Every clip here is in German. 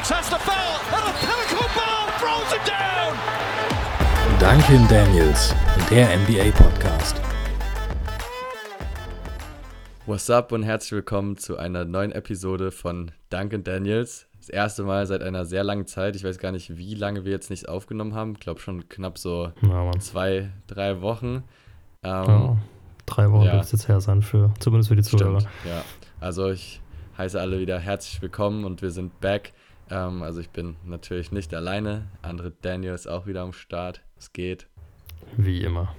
Felix has the foul, and a pinnacle ball throws it down. Duncan Daniels, der NBA Podcast. What's up und herzlich willkommen zu einer neuen Episode von Duncan Daniels. Das erste Mal seit einer sehr langen Zeit. Ich weiß gar nicht, wie lange wir jetzt nicht aufgenommen haben. Ich glaube schon knapp so Ja, zwei, drei Wochen. Ähm, Ja, drei Wochen ja. wird es jetzt her sein, für, zumindest für die Zuhörer. Stimmt, ja. Also ich heiße alle wieder herzlich willkommen und wir sind back. Ähm, also ich bin natürlich nicht alleine. Andere Daniel ist auch wieder am Start. Es geht. Wie immer.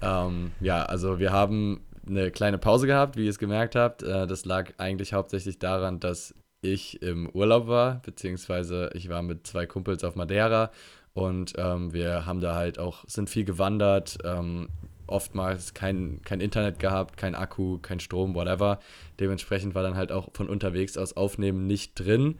Ähm, ja, also wir haben eine kleine Pause gehabt, wie ihr es gemerkt habt. Äh, das lag eigentlich hauptsächlich daran, dass ich im Urlaub war, beziehungsweise ich war mit zwei Kumpels auf Madeira und ähm, wir haben da halt auch, sind viel gewandert, ähm, oftmals kein, kein Internet gehabt, kein Akku, kein Strom, whatever. Dementsprechend war dann halt auch von unterwegs aus Aufnehmen nicht drin.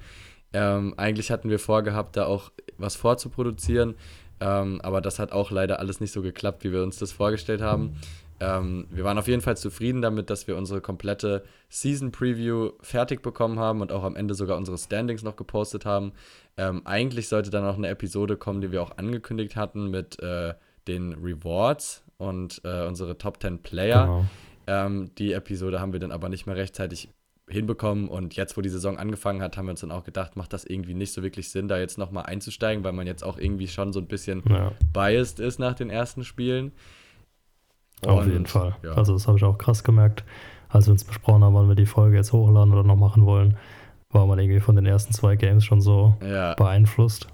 Ähm, eigentlich hatten wir vorgehabt, da auch was vorzuproduzieren, ähm, aber das hat auch leider alles nicht so geklappt, wie wir uns das vorgestellt haben. Ähm, wir waren auf jeden Fall zufrieden damit, dass wir unsere komplette Season Preview fertig bekommen haben und auch am Ende sogar unsere Standings noch gepostet haben. Ähm, eigentlich sollte dann auch eine Episode kommen, die wir auch angekündigt hatten mit äh, den Rewards und äh, unsere Top 10 Player. Genau. Ähm, die Episode haben wir dann aber nicht mehr rechtzeitig hinbekommen und jetzt, wo die Saison angefangen hat, haben wir uns dann auch gedacht, macht das irgendwie nicht so wirklich Sinn, da jetzt nochmal einzusteigen, weil man jetzt auch irgendwie schon so ein bisschen Ja, biased ist nach den ersten Spielen. auf Und, jeden Fall. Ja. Also das habe ich auch krass gemerkt, als wir uns besprochen haben, wann wir die Folge jetzt hochladen oder noch machen wollen, war man irgendwie von den ersten zwei Games schon so ja, beeinflusst.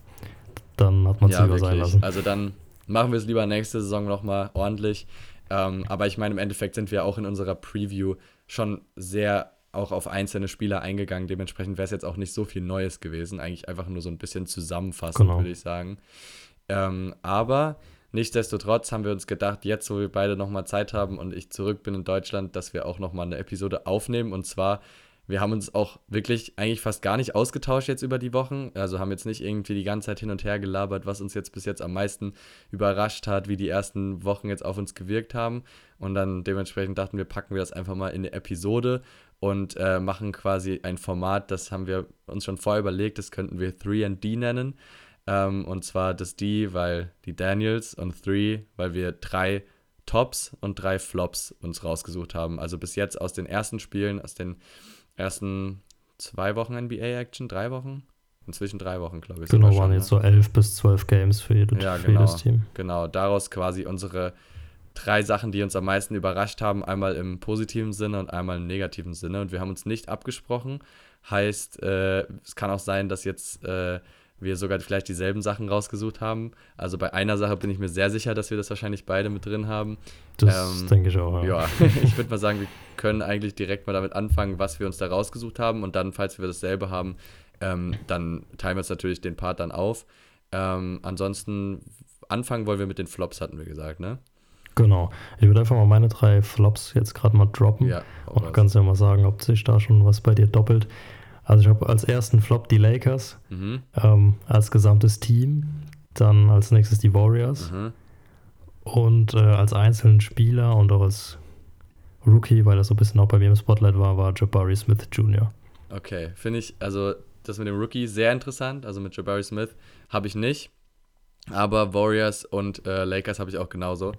Dann hat man es ja lieber sein wirklich. lassen. Also dann machen wir es lieber nächste Saison nochmal ordentlich. Ähm, aber ich meine, im Endeffekt sind wir auch in unserer Preview schon sehr auch auf einzelne Spieler eingegangen. Dementsprechend wäre es jetzt auch nicht so viel Neues gewesen. Eigentlich einfach nur so ein bisschen zusammenfassend, Genau. würde ich sagen. Ähm, aber nichtsdestotrotz haben wir uns gedacht, jetzt, wo wir beide nochmal Zeit haben und ich zurück bin in Deutschland, dass wir auch nochmal eine Episode aufnehmen. Und zwar, wir haben uns auch wirklich eigentlich fast gar nicht ausgetauscht jetzt über die Wochen. Also haben jetzt nicht irgendwie die ganze Zeit hin und her gelabert, was uns jetzt bis jetzt am meisten überrascht hat, wie die ersten Wochen jetzt auf uns gewirkt haben. Und dann dementsprechend dachten wir, packen wir das einfach mal in eine Episode und äh, machen quasi ein Format, das haben wir uns schon vorher überlegt, das könnten wir 3D nennen. Ähm, und zwar das D, weil die Daniels und 3, weil wir drei Tops und drei Flops uns rausgesucht haben. Also bis jetzt aus den ersten Spielen, aus den ersten zwei Wochen NBA-Action, drei Wochen? Inzwischen drei Wochen, glaube ich. Genau, waren schon, jetzt ne? so elf bis zwölf Games für, jede, Ja, für genau. jedes Team. Genau, daraus quasi unsere drei Sachen, die uns am meisten überrascht haben, einmal im positiven Sinne und einmal im negativen Sinne. Und wir haben uns nicht abgesprochen. Heißt, äh, es kann auch sein, dass jetzt äh, wir sogar vielleicht dieselben Sachen rausgesucht haben. Also bei einer Sache bin ich mir sehr sicher, dass wir das wahrscheinlich beide mit drin haben. Das Ähm, denke ich auch. Ja. Ja, ich würde mal sagen, wir können eigentlich direkt mal damit anfangen, was wir uns da rausgesucht haben. Und dann, falls wir dasselbe haben, ähm, dann teilen wir uns natürlich den Part dann auf. Ähm, ansonsten, anfangen wollen wir mit den Flops, hatten wir gesagt, ne? Genau. Ich würde einfach mal meine drei Flops jetzt gerade mal droppen. Ja. Und du kannst ja mal sagen, ob sich da schon was bei dir doppelt. Also ich habe als ersten Flop die Lakers Mhm. ähm, als gesamtes Team, dann als nächstes die Warriors Mhm. und äh, als einzelnen Spieler und auch als Rookie, weil er so ein bisschen auch bei mir im Spotlight war, war Jabari Smith Jr. Okay, finde ich, also das mit dem Rookie sehr interessant. Also mit Jabari Smith habe ich nicht. Aber Warriors und äh, Lakers habe ich auch genauso.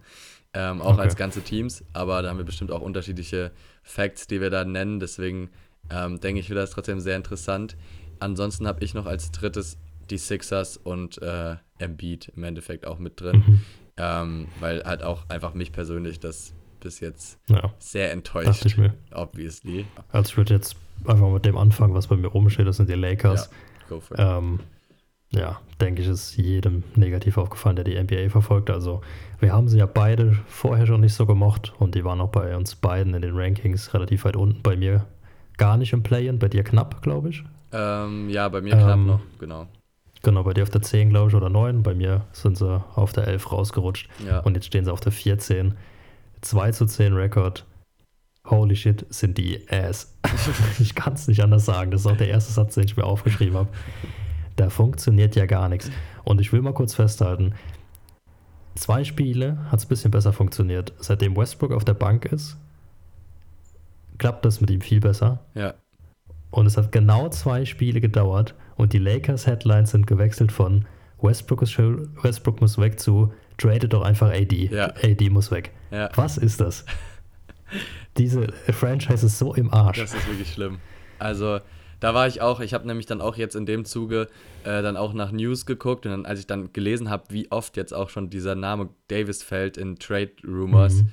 Ähm, auch Okay. als ganze Teams. Aber da haben wir bestimmt auch unterschiedliche Facts, die wir da nennen. Deswegen ähm, denke ich, wird das trotzdem sehr interessant. Ansonsten habe ich noch als drittes die Sixers und äh, Embiid im Endeffekt auch mit drin. Mhm. Ähm, weil halt auch einfach mich persönlich das bis jetzt Ja, sehr dachte enttäuscht, ich mir. obviously. Also ich würde jetzt einfach mit dem anfangen, was bei mir oben steht, das sind die Lakers. Go for it. Ja, denke ich, ist jedem negativ aufgefallen, der die NBA verfolgt. Also, wir haben sie ja beide vorher schon nicht so gemocht und die waren auch bei uns beiden in den Rankings relativ weit unten. Bei mir gar nicht im Play-In, bei dir knapp, glaube ich. Ähm, ja, bei mir knapp Ähm, noch, genau. Genau, bei dir auf der 10, glaube ich, oder 9. Bei mir sind sie auf der 11 rausgerutscht Ja. und jetzt stehen sie auf der 14. 2 zu 10 Rekord. Holy shit, sind die ass. ich kann es nicht anders sagen. Das ist auch der erste Satz, den ich mir aufgeschrieben habe. Da funktioniert ja gar nichts. Und ich will mal kurz festhalten: Zwei Spiele hat es ein bisschen besser funktioniert. Seitdem Westbrook auf der Bank ist, klappt das mit ihm viel besser. ja, Und es hat genau zwei Spiele gedauert und die Lakers Headlines sind gewechselt von Westbrook, ist, schuld- Westbrook muss weg zu trade doch einfach AD. Ja. AD muss weg. Ja. Was ist das? Diese Franchise ist so im Arsch. Das ist wirklich schlimm. Also, da war ich auch, ich habe nämlich dann auch jetzt in dem Zuge äh, dann auch nach News geguckt und dann, als ich dann gelesen habe, wie oft jetzt auch schon dieser Name Davis fällt in Trade Rumors, Mhm.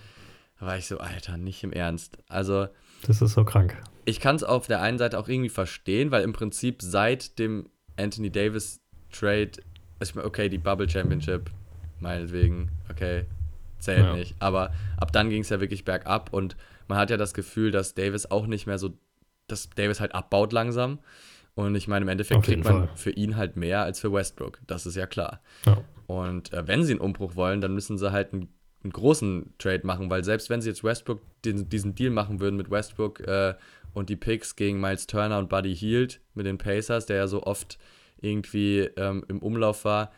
war ich so, Alter, nicht im Ernst. Also, Das ist so krank. ich kann es auf der einen Seite auch irgendwie verstehen, weil im Prinzip seit dem Anthony Davis Trade, ich meine, okay, die Bubble Championship, meinetwegen, okay, zählt Ja. nicht. Aber ab dann ging es ja wirklich bergab und man hat ja das Gefühl, dass Davis auch nicht mehr so, dass Davis halt abbaut langsam. Und ich meine, im Endeffekt kriegt man Fall. für ihn halt mehr als für Westbrook. Das ist ja klar. Ja. Und äh, wenn sie einen Umbruch wollen, dann müssen sie halt einen, einen großen Trade machen, weil selbst wenn sie jetzt Westbrook diesen, diesen Deal machen würden mit Westbrook äh, und die Picks gegen Miles Turner und Buddy Hield mit den Pacers, der ja so oft irgendwie ähm, im Umlauf war,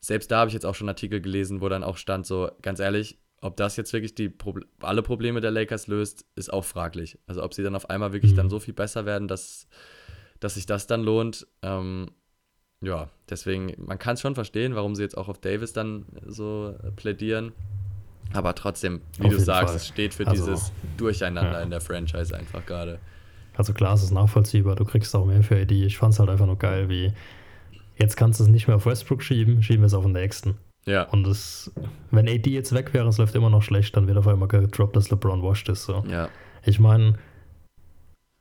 selbst da habe ich jetzt auch schon Artikel gelesen, wo dann auch stand, so ganz ehrlich, ob das jetzt wirklich die Proble alle Probleme der Lakers löst, ist auch fraglich. Also ob sie dann auf einmal wirklich Mhm. dann so viel besser werden, dass, dass sich das dann lohnt. Ähm, ja, deswegen, man kann es schon verstehen, warum sie jetzt auch auf Davis dann so plädieren. Aber trotzdem, wie Auf du sagst, Fall. es steht für Also, dieses Durcheinander ja. in der Franchise einfach gerade. Also klar, es ist nachvollziehbar, du kriegst auch mehr für AD. Ich fand es halt einfach nur geil, wie jetzt kannst du es nicht mehr auf Westbrook schieben, schieben wir es auf den nächsten. Ja, Und es, wenn AD jetzt weg wäre, es läuft immer noch schlecht, dann wird auf einmal gedroppt, dass LeBron washed ist. So. ja, Ich meine,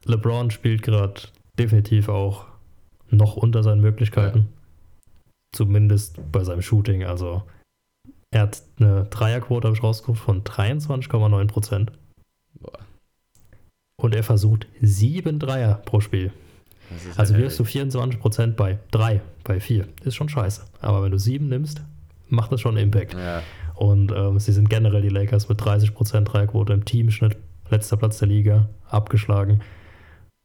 LeBron spielt gerade definitiv auch noch unter seinen Möglichkeiten. Zumindest bei seinem Shooting. Also er hat eine Dreierquote, habe ich rausgeguckt, von 23,9 Prozent. boah. Und er versucht sieben Dreier pro Spiel. Das Also ja wirst du 24 Prozent bei drei, bei vier. Ist schon scheiße. Aber wenn du sieben nimmst, macht das schon einen Impact. Ja, Und ähm, sie sind generell die Lakers mit 30% Dreierquote im Teamschnitt, letzter Platz der Liga, abgeschlagen.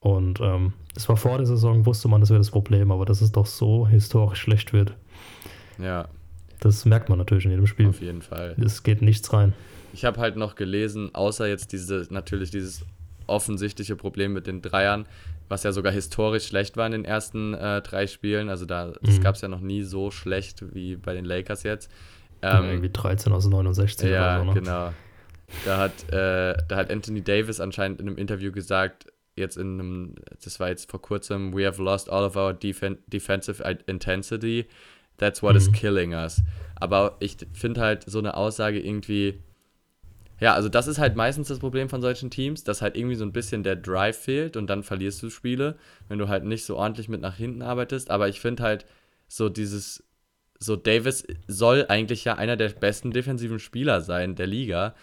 Und ähm, es war vor der Saison, wusste man, das wäre das Problem, aber dass es doch so historisch schlecht wird, ja, das merkt man natürlich in jedem Spiel. auf jeden Fall. Es geht nichts rein. Ich habe halt noch gelesen, außer jetzt diese, natürlich dieses offensichtliche Problem mit den Dreiern, was ja sogar historisch schlecht war in den ersten äh, drei Spielen. Also da, das Mhm. gab es ja noch nie so schlecht wie bei den Lakers jetzt. Irgendwie 13 aus 69 Ähm, Ja, oder so. Ne? genau. Da hat, äh, da hat Anthony Davis anscheinend in einem Interview gesagt, jetzt in einem, das war jetzt vor kurzem, we have lost all of our defen defensive intensity. That's what is Mhm. killing us. Aber ich finde halt so eine Aussage irgendwie, ja, also das ist halt meistens das Problem von solchen Teams, dass halt irgendwie so ein bisschen der Drive fehlt und dann verlierst du Spiele, wenn du halt nicht so ordentlich mit nach hinten arbeitest. Aber ich finde halt so dieses, so Davis soll eigentlich ja einer der besten defensiven Spieler sein der Liga.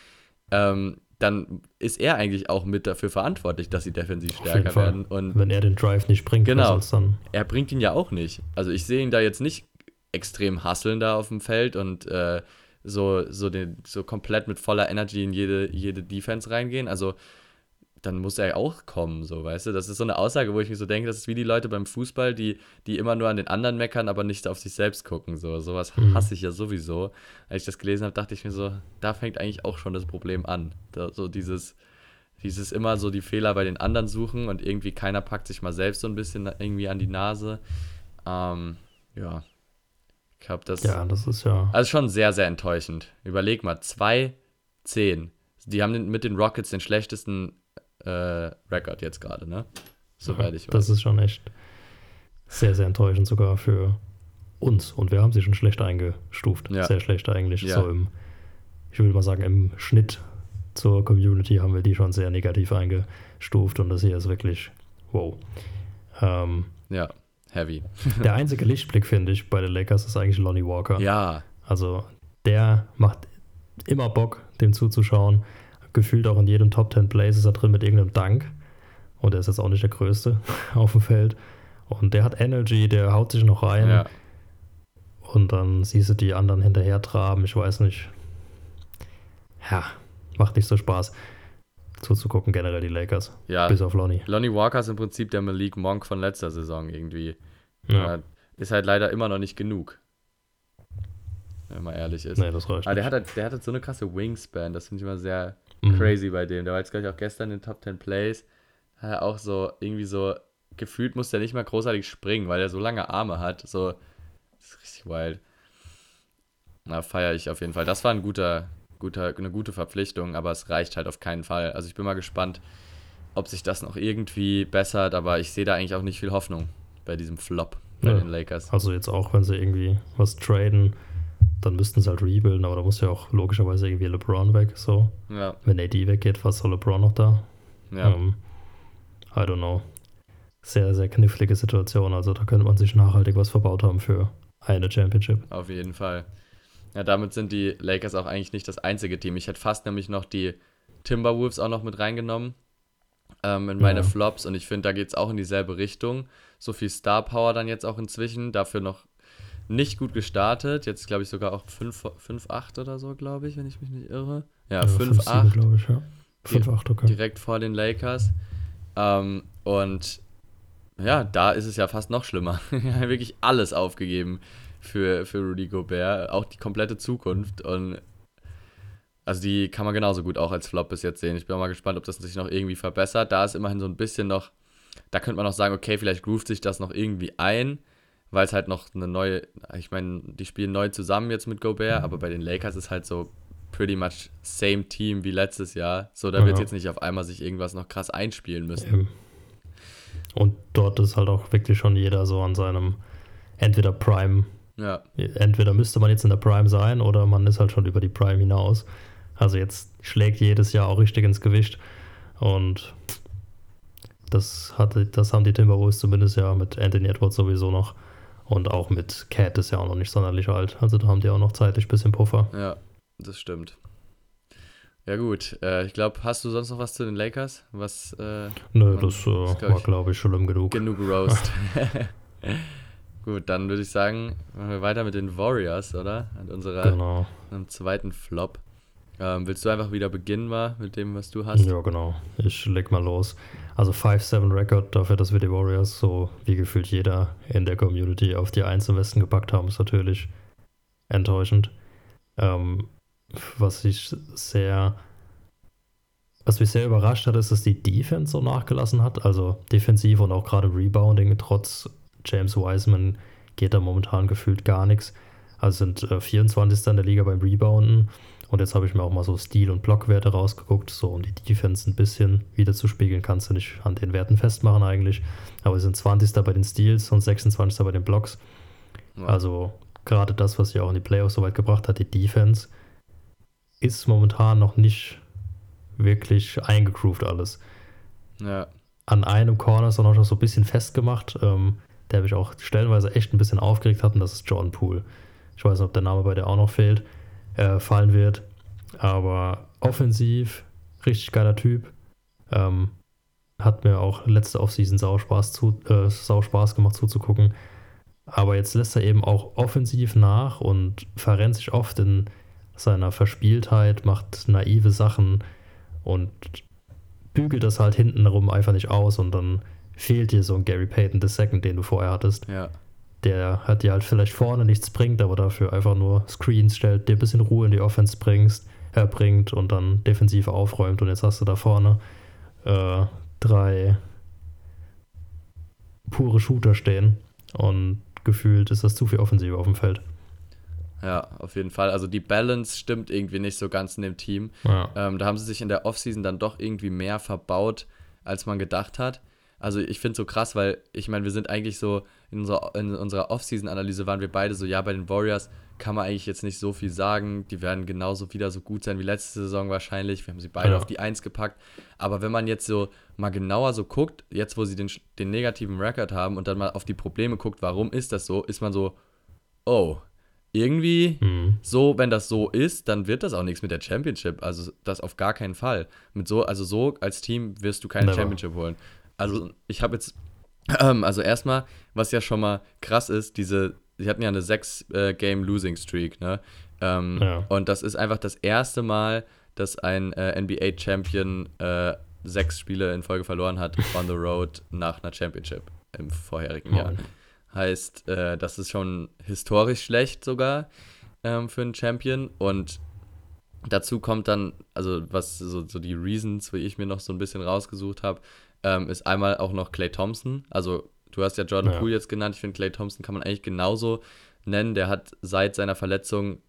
Ähm, dann ist er eigentlich auch mit dafür verantwortlich, dass sie defensiv stärker werden. Und Wenn er den Drive nicht bringt, Genau. dann. er bringt ihn ja auch nicht. Also ich sehe ihn da jetzt nicht extrem hasseln da auf dem Feld und äh, so, so, den, so komplett mit voller Energy in jede, jede Defense reingehen. Also dann muss er auch kommen, so, weißt du? Das ist so eine Aussage, wo ich mir so denke, das ist wie die Leute beim Fußball, die, die immer nur an den anderen meckern, aber nicht auf sich selbst gucken. So, sowas Mhm. hasse ich ja sowieso. Als ich das gelesen habe, dachte ich mir so, da fängt eigentlich auch schon das Problem an. Da, so dieses, dieses immer so die Fehler bei den anderen suchen und irgendwie keiner packt sich mal selbst so ein bisschen irgendwie an die Nase. Ähm, ja. Ich glaube, das Ja, das ist ja. also schon sehr, sehr enttäuschend. Überleg mal, 2-10. Die haben mit den Rockets den schlechtesten äh, Rekord jetzt gerade, ne? Soweit ich weiß. Das ist schon echt sehr, sehr enttäuschend sogar für uns. Und wir haben sie schon schlecht eingestuft. Ja. Sehr schlecht eigentlich. Ja. So im, ich würde mal sagen, im Schnitt zur Community haben wir die schon sehr negativ eingestuft. Und das hier ist wirklich wow. Ähm, ja, heavy. der einzige Lichtblick, finde ich, bei den Lakers ist eigentlich Lonnie Walker. Ja, Also der macht immer Bock, dem zuzuschauen. Gefühlt auch in jedem Top 10 Plays ist er drin mit irgendeinem Dank. Und er ist jetzt auch nicht der Größte auf dem Feld. Und der hat Energy, der haut sich noch rein. ja. Und dann siehst du die anderen hinterher traben. Ich weiß nicht. Ja, macht nicht so Spaß zuzugucken, generell die Lakers. Ja, Bis auf Lonnie. Lonnie Walker ist im Prinzip der Malik Monk von letzter Saison irgendwie. Ja. Ist halt leider immer noch nicht genug. Wenn man ehrlich ist. Nee, das reicht. Aber der hat, halt, der hat halt so eine krasse Wingspan, das finde ich immer sehr Mhm. crazy bei dem. Der war jetzt, glaube ich, auch gestern in den Top 10 Plays. Hat er auch so irgendwie so gefühlt muss der nicht mal großartig springen, weil er so lange Arme hat. So, das ist richtig wild. Na, feiere ich auf jeden Fall. Das war ein guter, guter, eine gute Verpflichtung, aber es reicht halt auf keinen Fall. Also ich bin mal gespannt, ob sich das noch irgendwie bessert, aber ich sehe da eigentlich auch nicht viel Hoffnung bei diesem Flop bei Ja. den Lakers. Also jetzt auch, wenn sie irgendwie was traden, dann müssten sie halt rebuilden, aber da muss ja auch logischerweise irgendwie LeBron weg. So, Ja, wenn AD weggeht, was soll LeBron noch da? ja. Ähm, I don't know. Sehr, sehr knifflige Situation. Also da könnte man sich nachhaltig was verbaut haben für eine Championship. Auf jeden Fall. Ja, damit sind die Lakers auch eigentlich nicht das einzige Team. Ich hätte fast nämlich noch die Timberwolves auch noch mit reingenommen ähm, in meine Ja. Flops und ich finde, da geht es auch in dieselbe Richtung. So viel Star Power dann jetzt auch inzwischen, dafür noch nicht gut gestartet. Jetzt glaube ich sogar auch 5-8 oder so, glaube ich, wenn ich mich nicht irre. Ja, 5-8 glaube ich, ja. 5-8, okay. direkt vor den Lakers. Ähm, und ja, da ist es ja fast noch schlimmer. Er wirklich alles aufgegeben für, für Rudy Gobert, auch die komplette Zukunft. Und also die kann man genauso gut auch als Flop bis jetzt sehen. Ich bin auch mal gespannt, ob das sich noch irgendwie verbessert. Da ist immerhin so ein bisschen noch, da könnte man noch sagen, okay, vielleicht groovt sich das noch irgendwie ein, weil es halt noch eine neue, ich meine, die spielen neu zusammen jetzt mit Gobert, aber bei den Lakers ist halt so pretty much same Team wie letztes Jahr. So, da Ja. wird jetzt nicht auf einmal sich irgendwas noch krass einspielen müssen. Eben. Und dort ist halt auch wirklich schon jeder so an seinem entweder Prime, Ja, entweder müsste man jetzt in der Prime sein oder man ist halt schon über die Prime hinaus. Also jetzt schlägt jedes Jahr auch richtig ins Gewicht und das, hatte, das haben die Timberwolves zumindest ja mit Anthony Edwards sowieso noch und auch mit Cat ist ja auch noch nicht sonderlich alt. Also da haben die auch noch zeitlich ein bisschen Puffer. ja, das stimmt. Ja gut, äh, ich glaube, hast du sonst noch was zu den Lakers? Was äh, Nö, das äh, war glaube ich schlimm genug. genug Roast? gut, dann würde ich sagen, machen wir weiter mit den Warriors, oder? An unserer Genau. einem zweiten Flop. Ähm, willst du einfach wieder beginnen mal mit dem, was du hast? Ja, genau. Ich leg mal los. Also 5-7 Record dafür, dass wir die Warriors so wie gefühlt jeder in der Community auf die 1 im Westen gepackt haben, ist natürlich enttäuschend. Ähm, was ich sehr, was mich sehr überrascht hat, ist, dass die Defense so nachgelassen hat. Also defensiv und auch gerade Rebounding, trotz James Wiseman geht da momentan gefühlt gar nichts. Also sind äh, 24. in der Liga beim Rebounden. Und jetzt habe ich mir auch mal so Stil- und Blockwerte rausgeguckt, so um die Defense ein bisschen wieder zu spiegeln. Kannst du nicht an den Werten festmachen eigentlich. Aber wir sind 20. bei den Steals und 26. bei den Blocks. Ja. Also gerade das, was sie auch in die Playoffs so weit gebracht hat, die Defense, ist momentan noch nicht wirklich eingegroovt alles. ja, An einem Corner ist er noch so ein bisschen festgemacht, ähm, der mich auch stellenweise echt ein bisschen aufgeregt hat, und das ist Jordan Poole. Ich weiß nicht, ob der Name bei der auch noch fehlt, äh, fallen wird. Aber offensiv, richtig geiler Typ. Ähm, hat mir auch letzte Offseason sau Spaß, zu, äh, sau Spaß gemacht zuzugucken. Aber jetzt lässt er eben auch offensiv nach und verrennt sich oft in seiner Verspieltheit, macht naive Sachen und bügelt das halt hintenrum einfach nicht aus und dann fehlt dir so ein Gary Payton II, den du vorher hattest. ja, Der hat dir halt vielleicht vorne nichts bringt, aber dafür einfach nur Screens stellt, dir ein bisschen Ruhe in die Offense bringst, äh, bringt und dann defensiv aufräumt und jetzt hast du da vorne äh, drei pure Shooter stehen und gefühlt ist das zu viel Offensive auf dem Feld. ja, auf jeden Fall. Also die Balance stimmt irgendwie nicht so ganz in dem Team. Ja. Ähm, da haben sie sich in der Offseason dann doch irgendwie mehr verbaut, als man gedacht hat. Also ich finde es so krass, weil ich meine, wir sind eigentlich so, in unserer, in unserer Offseason-Analyse waren wir beide so, ja, bei den Warriors kann man eigentlich jetzt nicht so viel sagen. Die werden genauso wieder so gut sein wie letzte Saison wahrscheinlich. Wir haben sie beide Ja. auf die Eins gepackt. Aber wenn man jetzt so mal genauer so guckt, jetzt wo sie den, den negativen Record haben und dann mal auf die Probleme guckt, warum ist das so, ist man so, oh, irgendwie Mhm. so, wenn das so ist, dann wird das auch nichts mit der Championship. Also das auf gar keinen Fall. Mit so, also so als Team wirst du keine Never. Championship holen. Also ich habe jetzt, ähm, also erstmal, was ja schon mal krass ist, diese, sie hatten ja eine 6-Game-Losing-Streak, ne? Ähm, Ja. Und das ist einfach das erste Mal, dass ein äh, NBA-Champion äh, sechs Spiele in Folge verloren hat on the road nach einer Championship im vorherigen Jahr. Heißt, äh, das ist schon historisch schlecht sogar ähm, für einen Champion. Und dazu kommt dann, also was so, so die Reasons, wie ich mir noch so ein bisschen rausgesucht habe, ähm, ist einmal auch noch Clay Thompson. Also du hast ja Jordan Ja. Poole jetzt genannt. Ich finde, Clay Thompson kann man eigentlich genauso nennen. Der hat seit seiner Verletzung,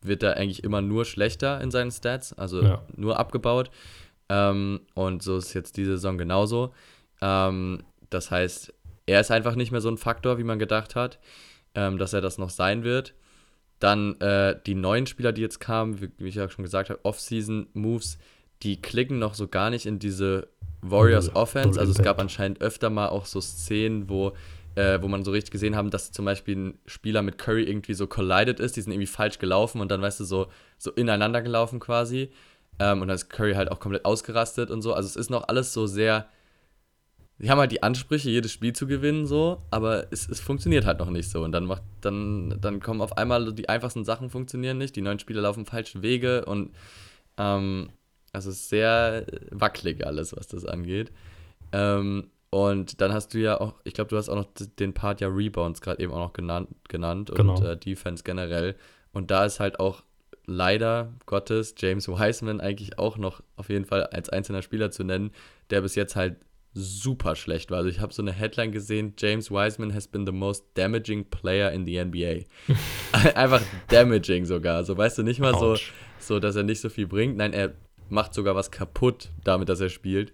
wird er eigentlich immer nur schlechter in seinen Stats, also Ja. nur abgebaut. Ähm, und so ist jetzt diese Saison genauso. Ähm, das heißt, er ist einfach nicht mehr so ein Faktor, wie man gedacht hat, ähm, dass er das noch sein wird. Dann äh, die neuen Spieler, die jetzt kamen, wie, wie ich ja schon gesagt habe, Off-Season-Moves, die klicken noch so gar nicht in diese Warriors Null. Offense. Also es gab anscheinend öfter mal auch so Szenen, wo, äh, wo man so richtig gesehen haben, dass zum Beispiel ein Spieler mit Curry irgendwie so collided ist, die sind irgendwie falsch gelaufen und dann, weißt du, so, so ineinander gelaufen quasi. Ähm, und dann ist Curry halt auch komplett ausgerastet und so. Also es ist noch alles so sehr. Die haben halt die Ansprüche, jedes Spiel zu gewinnen, so, aber es, es funktioniert halt noch nicht so. Und dann macht, dann, dann kommen auf einmal die einfachsten Sachen funktionieren nicht, die neuen Spieler laufen falsche Wege und ähm, also sehr wackelig alles, was das angeht. Ähm, und dann hast du ja auch, ich glaube, du hast auch noch den Part ja Rebounds gerade eben auch noch genannt, genannt und Genau. äh, Defense generell. Und da ist halt auch leider Gottes James Wiseman eigentlich auch noch auf jeden Fall als einzelner Spieler zu nennen, der bis jetzt halt super schlecht war. Also ich habe so eine Headline gesehen, James Wiseman has been the most damaging player in the NBA. Einfach damaging sogar. Also weißt du, nicht mal so, so, dass er nicht so viel bringt. Nein, er macht sogar was kaputt damit, dass er spielt.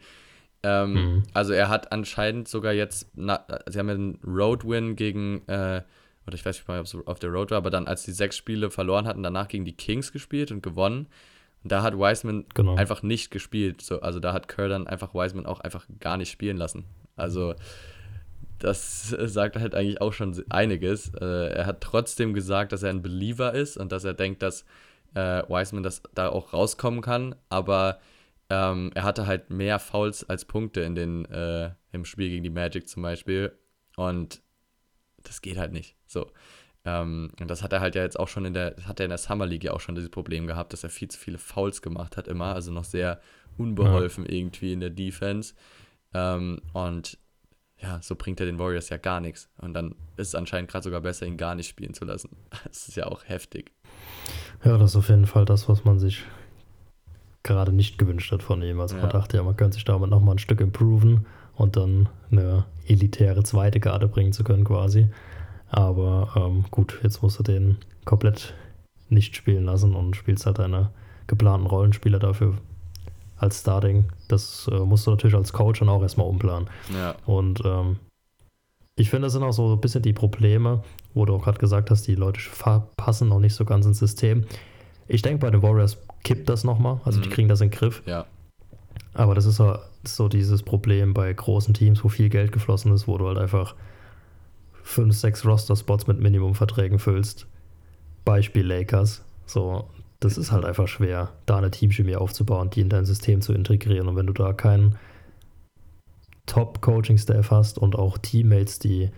Ähm, Mhm. Also er hat anscheinend sogar jetzt, na, sie haben ja einen Road-Win gegen, äh, oder ich weiß nicht mal, ob es auf der Road war, aber dann, als die sechs Spiele verloren hatten, danach gegen die Kings gespielt und gewonnen. Und da hat Wiseman Genau. einfach nicht gespielt. So, also da hat Kerr dann einfach Wiseman auch einfach gar nicht spielen lassen. Also das sagt halt eigentlich auch schon einiges. Äh, er hat trotzdem gesagt, dass er ein Believer ist und dass er denkt, dass äh, Wiseman das da auch rauskommen kann, aber ähm, er hatte halt mehr Fouls als Punkte in den, äh, im Spiel gegen die Magic zum Beispiel und das geht halt nicht. So. Ähm, und das hat er halt ja jetzt auch schon in der, hat er in der Summer League ja auch schon dieses Problem gehabt, dass er viel zu viele Fouls gemacht hat immer, also noch sehr unbeholfen irgendwie in der Defense. Ähm, und ja, so bringt er den Warriors ja gar nichts. Und dann ist es anscheinend gerade sogar besser, ihn gar nicht spielen zu lassen. Das ist ja auch heftig. Ja, das ist auf jeden Fall das, was man sich gerade nicht gewünscht hat von ihm. Also Ja. man dachte ja, man könnte sich damit nochmal ein Stück improven und dann eine elitäre zweite Garde bringen zu können quasi. Aber ähm, gut, jetzt musst du den komplett nicht spielen lassen und spielst halt deine geplanten Rollenspieler dafür als Starting. Das äh, musst du natürlich als Coach dann auch erstmal umplanen. Ja, Und ähm, ich finde, das sind auch so ein bisschen die Probleme, wo du auch gerade gesagt hast, die Leute passen noch nicht so ganz ins System. Ich denke, bei den Warriors kippt das nochmal, also die Mhm. kriegen das in den Griff. ja, Aber das ist so, so dieses Problem bei großen Teams, wo viel Geld geflossen ist, wo du halt einfach fünf, sechs Roster-Spots mit Minimumverträgen füllst. Beispiel Lakers. So, das ist halt einfach schwer, da eine Teamchemie aufzubauen, die in dein System zu integrieren. Und wenn du da keinen Top-Coaching-Staff hast und auch Teammates, die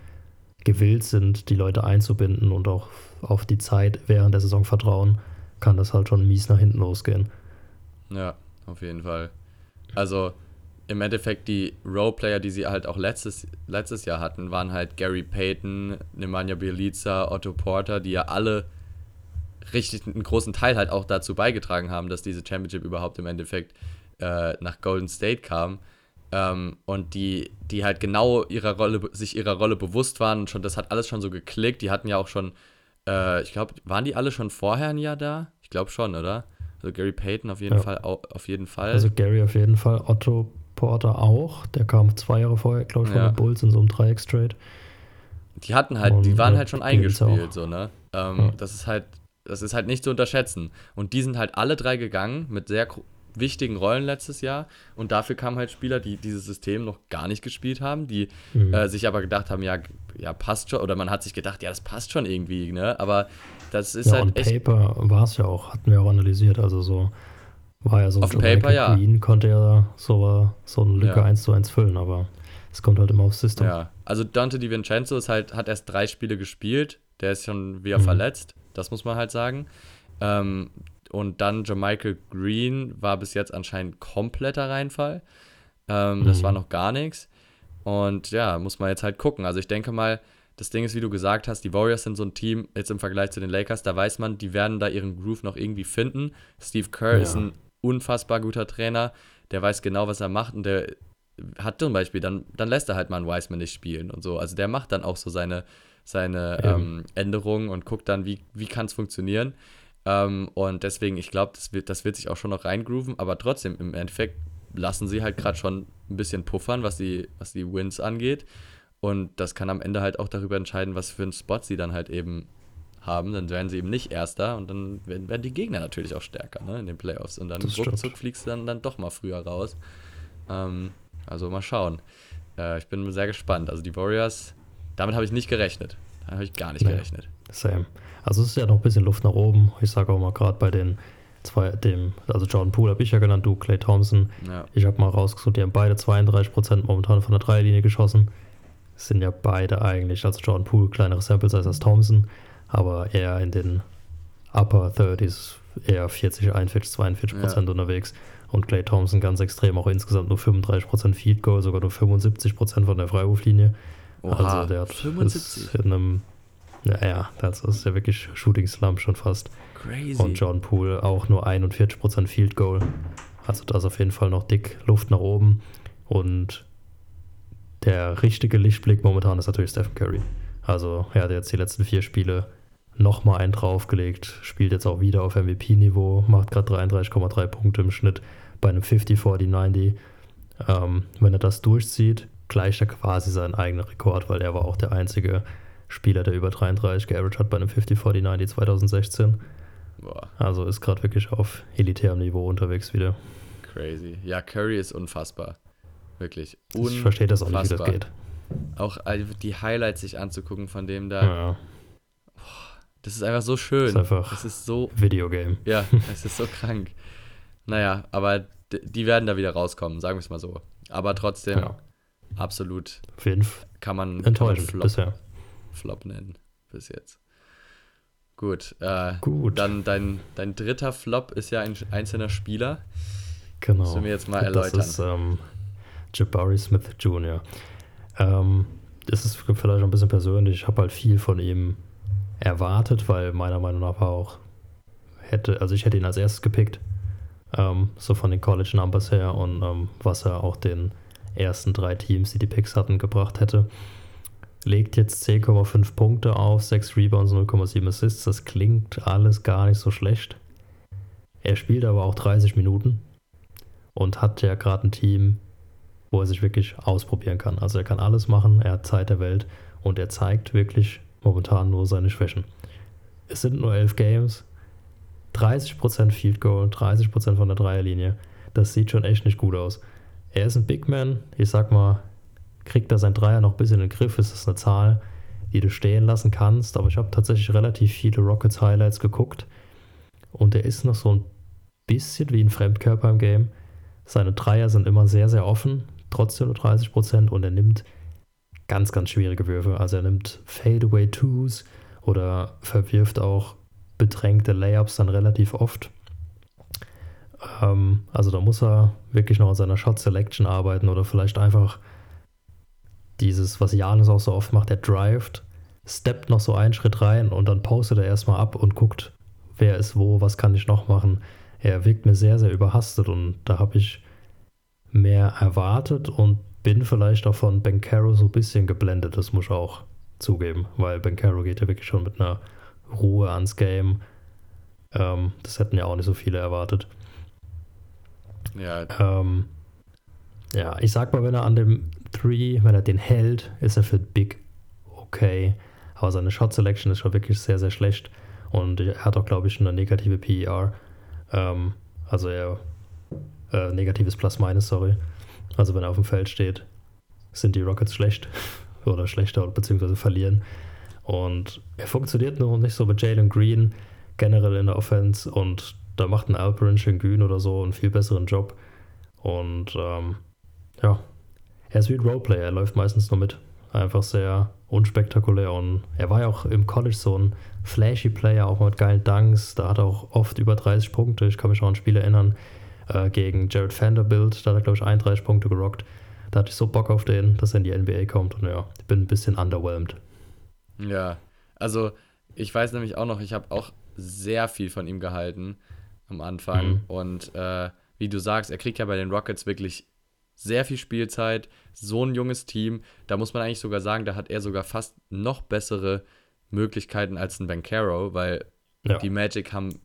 gewillt sind, die Leute einzubinden und auch auf die Zeit während der Saison vertrauen, kann das halt schon mies nach hinten losgehen. ja, auf jeden Fall. Also im Endeffekt die Roleplayer, die sie halt auch letztes, letztes Jahr hatten, waren halt Gary Payton, Nemanja Bjelica, Otto Porter, die ja alle richtig einen großen Teil halt auch dazu beigetragen haben, dass diese Championship überhaupt im Endeffekt äh, nach Golden State kam. Ähm, und die, die halt genau ihrer Rolle, sich ihrer Rolle bewusst waren und schon, das hat alles schon so geklickt. Die hatten ja auch schon, äh, ich glaube, waren die alle schon vorher ein Jahr da? Ich glaube schon, oder? Also Gary Payton auf jeden Ja. Fall, au- auf jeden Fall. Also Gary auf jeden Fall, Otto Porter auch. Der kam zwei Jahre vorher, glaube ich, von Ja. den Bulls in so einem Dreieckstrade. Die hatten halt, die Und, waren äh, halt schon eingespielt, so, ne? Ähm, Ja. Das ist halt, das ist halt nicht zu unterschätzen. Und die sind halt alle drei gegangen mit sehr wichtigen Rollen letztes Jahr. Und dafür kamen halt Spieler, die dieses System noch gar nicht gespielt haben, die Mhm. äh, sich aber gedacht haben, ja, ja, passt schon. Oder man hat sich gedacht, ja, das passt schon irgendwie, ne? Aber das ist ja, halt on echt. Paper war es ja auch, hatten wir auch analysiert. Also so war ja so Auf Jamaica Paper, ja. Green konnte ja so, so eine Lücke Ja. 1 zu 1 füllen, aber es kommt halt immer aufs System. Ja, also Dante DiVincenzo ist halt, hat erst drei Spiele gespielt. Der ist schon wieder Mhm. verletzt. Das muss man halt sagen. Ähm, und dann Jermichael Green war bis jetzt anscheinend kompletter Reinfall. Ähm, Das Mhm. war noch gar nichts. Und ja, muss man jetzt halt gucken. Also ich denke mal, das Ding ist, wie du gesagt hast, die Warriors sind so ein Team, jetzt im Vergleich zu den Lakers, da weiß man, die werden da ihren Groove noch irgendwie finden. Steve Kerr Ja. ist ein unfassbar guter Trainer, der weiß genau, was er macht und der hat zum Beispiel, dann, dann lässt er halt mal einen Wiseman nicht spielen und so. Also der macht dann auch so seine, seine ähm, Änderungen und guckt dann, wie, wie kann es funktionieren. Ähm, und deswegen, ich glaube, das wird, das wird sich auch schon noch reingrooven, aber trotzdem, im Endeffekt lassen sie halt gerade schon ein bisschen puffern, was die, was die Wins angeht. Und das kann am Ende halt auch darüber entscheiden, was für einen Spot sie dann halt eben haben. Dann werden sie eben nicht Erster und dann werden, werden die Gegner natürlich auch stärker ne, in den Playoffs. Und dann ruckzuck fliegst du dann, dann doch mal früher raus. Ähm, also mal schauen. Äh, ich bin sehr gespannt. Also die Warriors, damit habe ich nicht gerechnet. Da habe ich gar nicht Nee. gerechnet. Same. Also es ist ja noch ein bisschen Luft nach oben. Ich sage auch mal gerade bei den zwei, dem, also Jordan Poole habe ich ja genannt, du Clay Thompson. Ja. Ich habe mal rausgesucht, die haben beide 32% momentan von der Dreierlinie geschossen. Es sind ja beide eigentlich, also Jordan Poole kleinere Sample Size als Thompson, aber eher in den Upper 30s, eher 40, 41, 42% unterwegs. Und Clay Thompson ganz extrem, auch insgesamt nur 35% Field Goal, sogar nur 75% von der Freiwurflinie. Oha, also der hat 75. ist in einem, ja, ja, das ist ja wirklich Shooting Slump schon fast. Crazy. Und John Poole auch nur 41% Field Goal. Also da ist auf jeden Fall noch dick Luft nach oben. Und der richtige Lichtblick momentan ist natürlich Stephen Curry. Also er hat jetzt die letzten vier Spiele nochmal einen draufgelegt, spielt jetzt auch wieder auf MVP-Niveau, macht gerade 33,3 Punkte im Schnitt bei einem 50-40-90. Ähm, wenn er das durchzieht, gleicht er quasi seinen eigenen Rekord, weil er war auch der einzige Spieler, der über 33 geaveraged hat bei einem 50-40-90 2016. Boah, Also ist gerade wirklich auf elitärem Niveau unterwegs wieder. crazy. Ja, Curry ist unfassbar. Wirklich. Ich verstehe das auch nicht, wie das Unfassbar. geht. Auch äh, die Highlights sich anzugucken von dem da. Ja, Das ist einfach so schön. Ist einfach- Das ist so, Videogame. ja, es ist so krank. Naja, aber die werden da wieder rauskommen, sagen wir es mal so. Aber trotzdem, Ja. Absolut Auf jeden Fall kann man, kann man enttäuschend Flop, bisher. Flop nennen bis jetzt. Gut, äh, Gut. dann dein, dein dritter Flop ist ja ein einzelner Spieler. Genau. Musst du mir jetzt mal das erläutern. ist ähm, Jabari Smith Jr. Ähm, das ist vielleicht ein bisschen persönlich. Ich habe halt viel von ihm erwartet, weil meiner Meinung nach auch hätte, also ich hätte ihn als erstes gepickt, ähm, so von den College Numbers her und ähm, was er auch den ersten drei Teams, die die Picks hatten, gebracht hätte. Legt jetzt 10,5 Punkte auf, 6 Rebounds, 0,7 Assists. Das klingt alles gar nicht so schlecht. Er spielt aber auch 30 Minuten und hat ja gerade ein Team, wo er sich wirklich ausprobieren kann. Also er kann alles machen, er hat Zeit der Welt und er zeigt wirklich momentan nur seine Schwächen. Es sind nur 11 Games, 30% Field Goal, 30% von der Dreierlinie. Das sieht schon echt nicht gut aus. Er ist ein Big Man, ich sag mal, kriegt er sein Dreier noch ein bisschen in den Griff, ist das eine Zahl, die du stehen lassen kannst, aber ich habe tatsächlich relativ viele Rockets Highlights geguckt und er ist noch so ein bisschen wie ein Fremdkörper im Game. Seine Dreier sind immer sehr, sehr offen, trotzdem nur 30% und er nimmt ganz, ganz schwierige Würfe. Also er nimmt Fadeaway Twos oder verwirft auch bedrängte Layups dann relativ oft. Ähm, also da muss er wirklich noch an seiner Shot Selection arbeiten oder vielleicht einfach dieses, was Janis auch so oft macht, er drived, steppt noch so einen Schritt rein und dann postet er erstmal ab und guckt, wer ist wo, was kann ich noch machen. Er wirkt mir sehr, sehr überhastet und da habe ich mehr erwartet und bin vielleicht auch von Ben Caro so ein bisschen geblendet, das muss ich auch zugeben, weil Ben Caro geht ja wirklich schon mit einer Ruhe ans Game. Ähm, das hätten ja auch nicht so viele erwartet. Ja, Ähm, ja, ich sag mal, wenn er an dem 3, wenn er den hält, ist er für Big okay. Aber seine Shot Selection ist schon wirklich sehr, sehr schlecht. Und er hat auch, glaube ich, eine negative PER. Ähm, also er, äh, negatives Plus-Minus, sorry. Also wenn er auf dem Feld steht, sind die Rockets schlecht oder schlechter beziehungsweise verlieren. Und er funktioniert nur nicht so mit Jalen Green generell in der Offense und da macht ein Alperin Şengün oder so einen viel besseren Job. Und ähm, ja, er ist wie ein Roleplayer, er läuft meistens nur mit. Einfach sehr unspektakulär und er war ja auch im College so ein flashy Player, auch mit geilen Dunks. Da hat er auch oft über 30 Punkte. Ich kann mich auch an ein Spiel erinnern äh, gegen Jared Vanderbilt. Da hat er, glaube ich, 31 Punkte gerockt. Da hatte ich so Bock auf den, dass er in die NBA kommt. Und ja, ich bin ein bisschen underwhelmed. Ja, also ich weiß nämlich auch noch, ich habe auch sehr viel von ihm gehalten am Anfang. Mhm. Und äh, wie du sagst, er kriegt ja bei den Rockets wirklich sehr viel Spielzeit, so ein junges Team. Da muss man eigentlich sogar sagen, da hat er sogar fast noch bessere Möglichkeiten als ein Bancaro, weil Ja. die Magic haben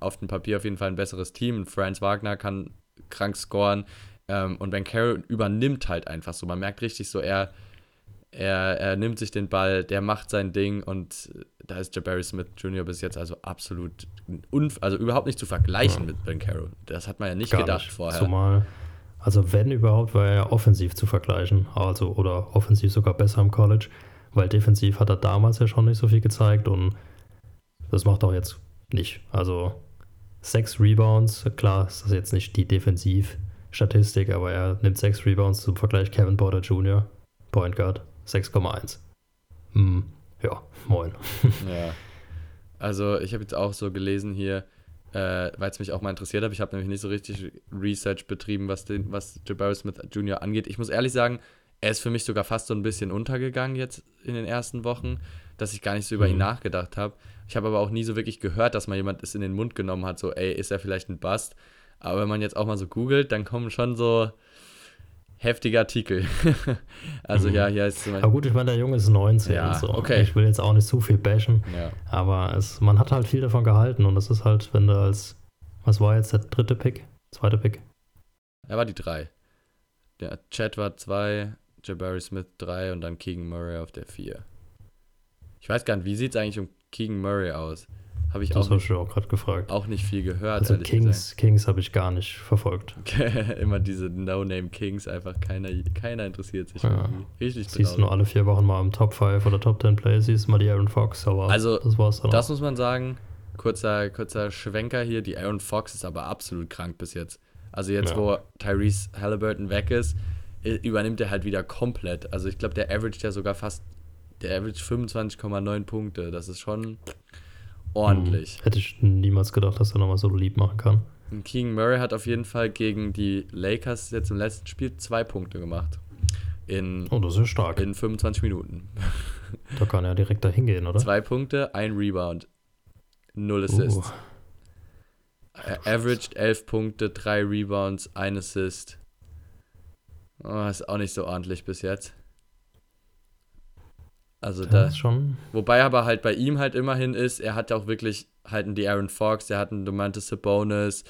auf dem Papier auf jeden Fall ein besseres Team. Franz Wagner kann krank scoren ähm, und Bancaro übernimmt halt einfach so. Man merkt richtig so, er, er, er nimmt sich den Ball, der macht sein Ding und da ist Jabari Smith Jr. bis jetzt also absolut, also überhaupt nicht zu vergleichen Ja. mit Bancaro. Das hat man ja nicht Gar gedacht nicht. vorher. Zumal, also wenn überhaupt, war er ja offensiv zu vergleichen. Also, oder offensiv sogar besser im College, weil defensiv hat er damals ja schon nicht so viel gezeigt und das macht er auch jetzt nicht. Also sechs Rebounds, klar ist das jetzt nicht die Defensivstatistik, aber er nimmt sechs Rebounds zum Vergleich Kevin Porter Jr., Point Guard, 6,1. Hm, ja, moin. Ja. Also ich habe jetzt auch so gelesen hier, äh, weil es mich auch mal interessiert hat. Ich habe nämlich nicht so richtig Research betrieben, was, den, was Jabari Smith Jr. angeht. Ich muss ehrlich sagen, er ist für mich sogar fast so ein bisschen untergegangen jetzt in den ersten Wochen, dass ich gar nicht so über ihn Mhm. nachgedacht habe. Ich habe aber auch nie so wirklich gehört, dass mal jemand es in den Mund genommen hat, so, ey, ist er vielleicht ein Bust? Aber wenn man jetzt auch mal so googelt, dann kommen schon so heftige Artikel. also Mhm. ja, hier ist zum Aber gut, ich meine, der Junge ist 19. Ja, so. okay. Ich will jetzt auch nicht zu viel bashen. Ja. Aber es, man hat halt viel davon gehalten und das ist halt, wenn du als, was war jetzt der dritte Pick? Zweite Pick? Er war die drei. Der Chad war zwei, Jabari Smith drei und dann Keegan Murray auf der vier. Ich weiß gar nicht, wie sieht es eigentlich um Keegan Murray aus? Habe ich Das auch nicht, ich auch gerade gefragt. auch nicht viel gehört, Also Kings, Kings habe ich gar nicht verfolgt. Immer diese No-Name Kings, einfach keiner, keiner interessiert sich. Ja. Richtig Siehst du nur alle vier Wochen mal im Top 5 oder Top 10 Play, siehst mal die Aaron Fox, aber Also, das war's dann Das auch. muss man sagen. Kurzer, kurzer Schwenker hier. Die Aaron Fox ist aber absolut krank bis jetzt. Also jetzt, Ja. wo Tyrese Halliburton weg ist, übernimmt er halt wieder komplett. Also ich glaube, der average ja sogar fast, der average 25,9 Punkte. Das ist schon ordentlich. Hm. Hätte ich niemals gedacht, dass er nochmal so lieb machen kann. Und Keegan Murray hat auf jeden Fall gegen die Lakers jetzt im letzten Spiel zwei Punkte gemacht. In, Oh, das ist stark. in 25 Minuten. Da kann er direkt da hingehen, oder? Zwei Punkte, ein Rebound. Null Assists. Uh, Er averaged 11 Punkte, 3 Rebounds, 1 Assist. Oh, ist auch nicht so ordentlich bis jetzt. Also das da, ist schon. wobei aber halt bei ihm halt immerhin ist, er hat auch wirklich halt einen De'Aaron Fox, der hat einen Domantas Sabonis,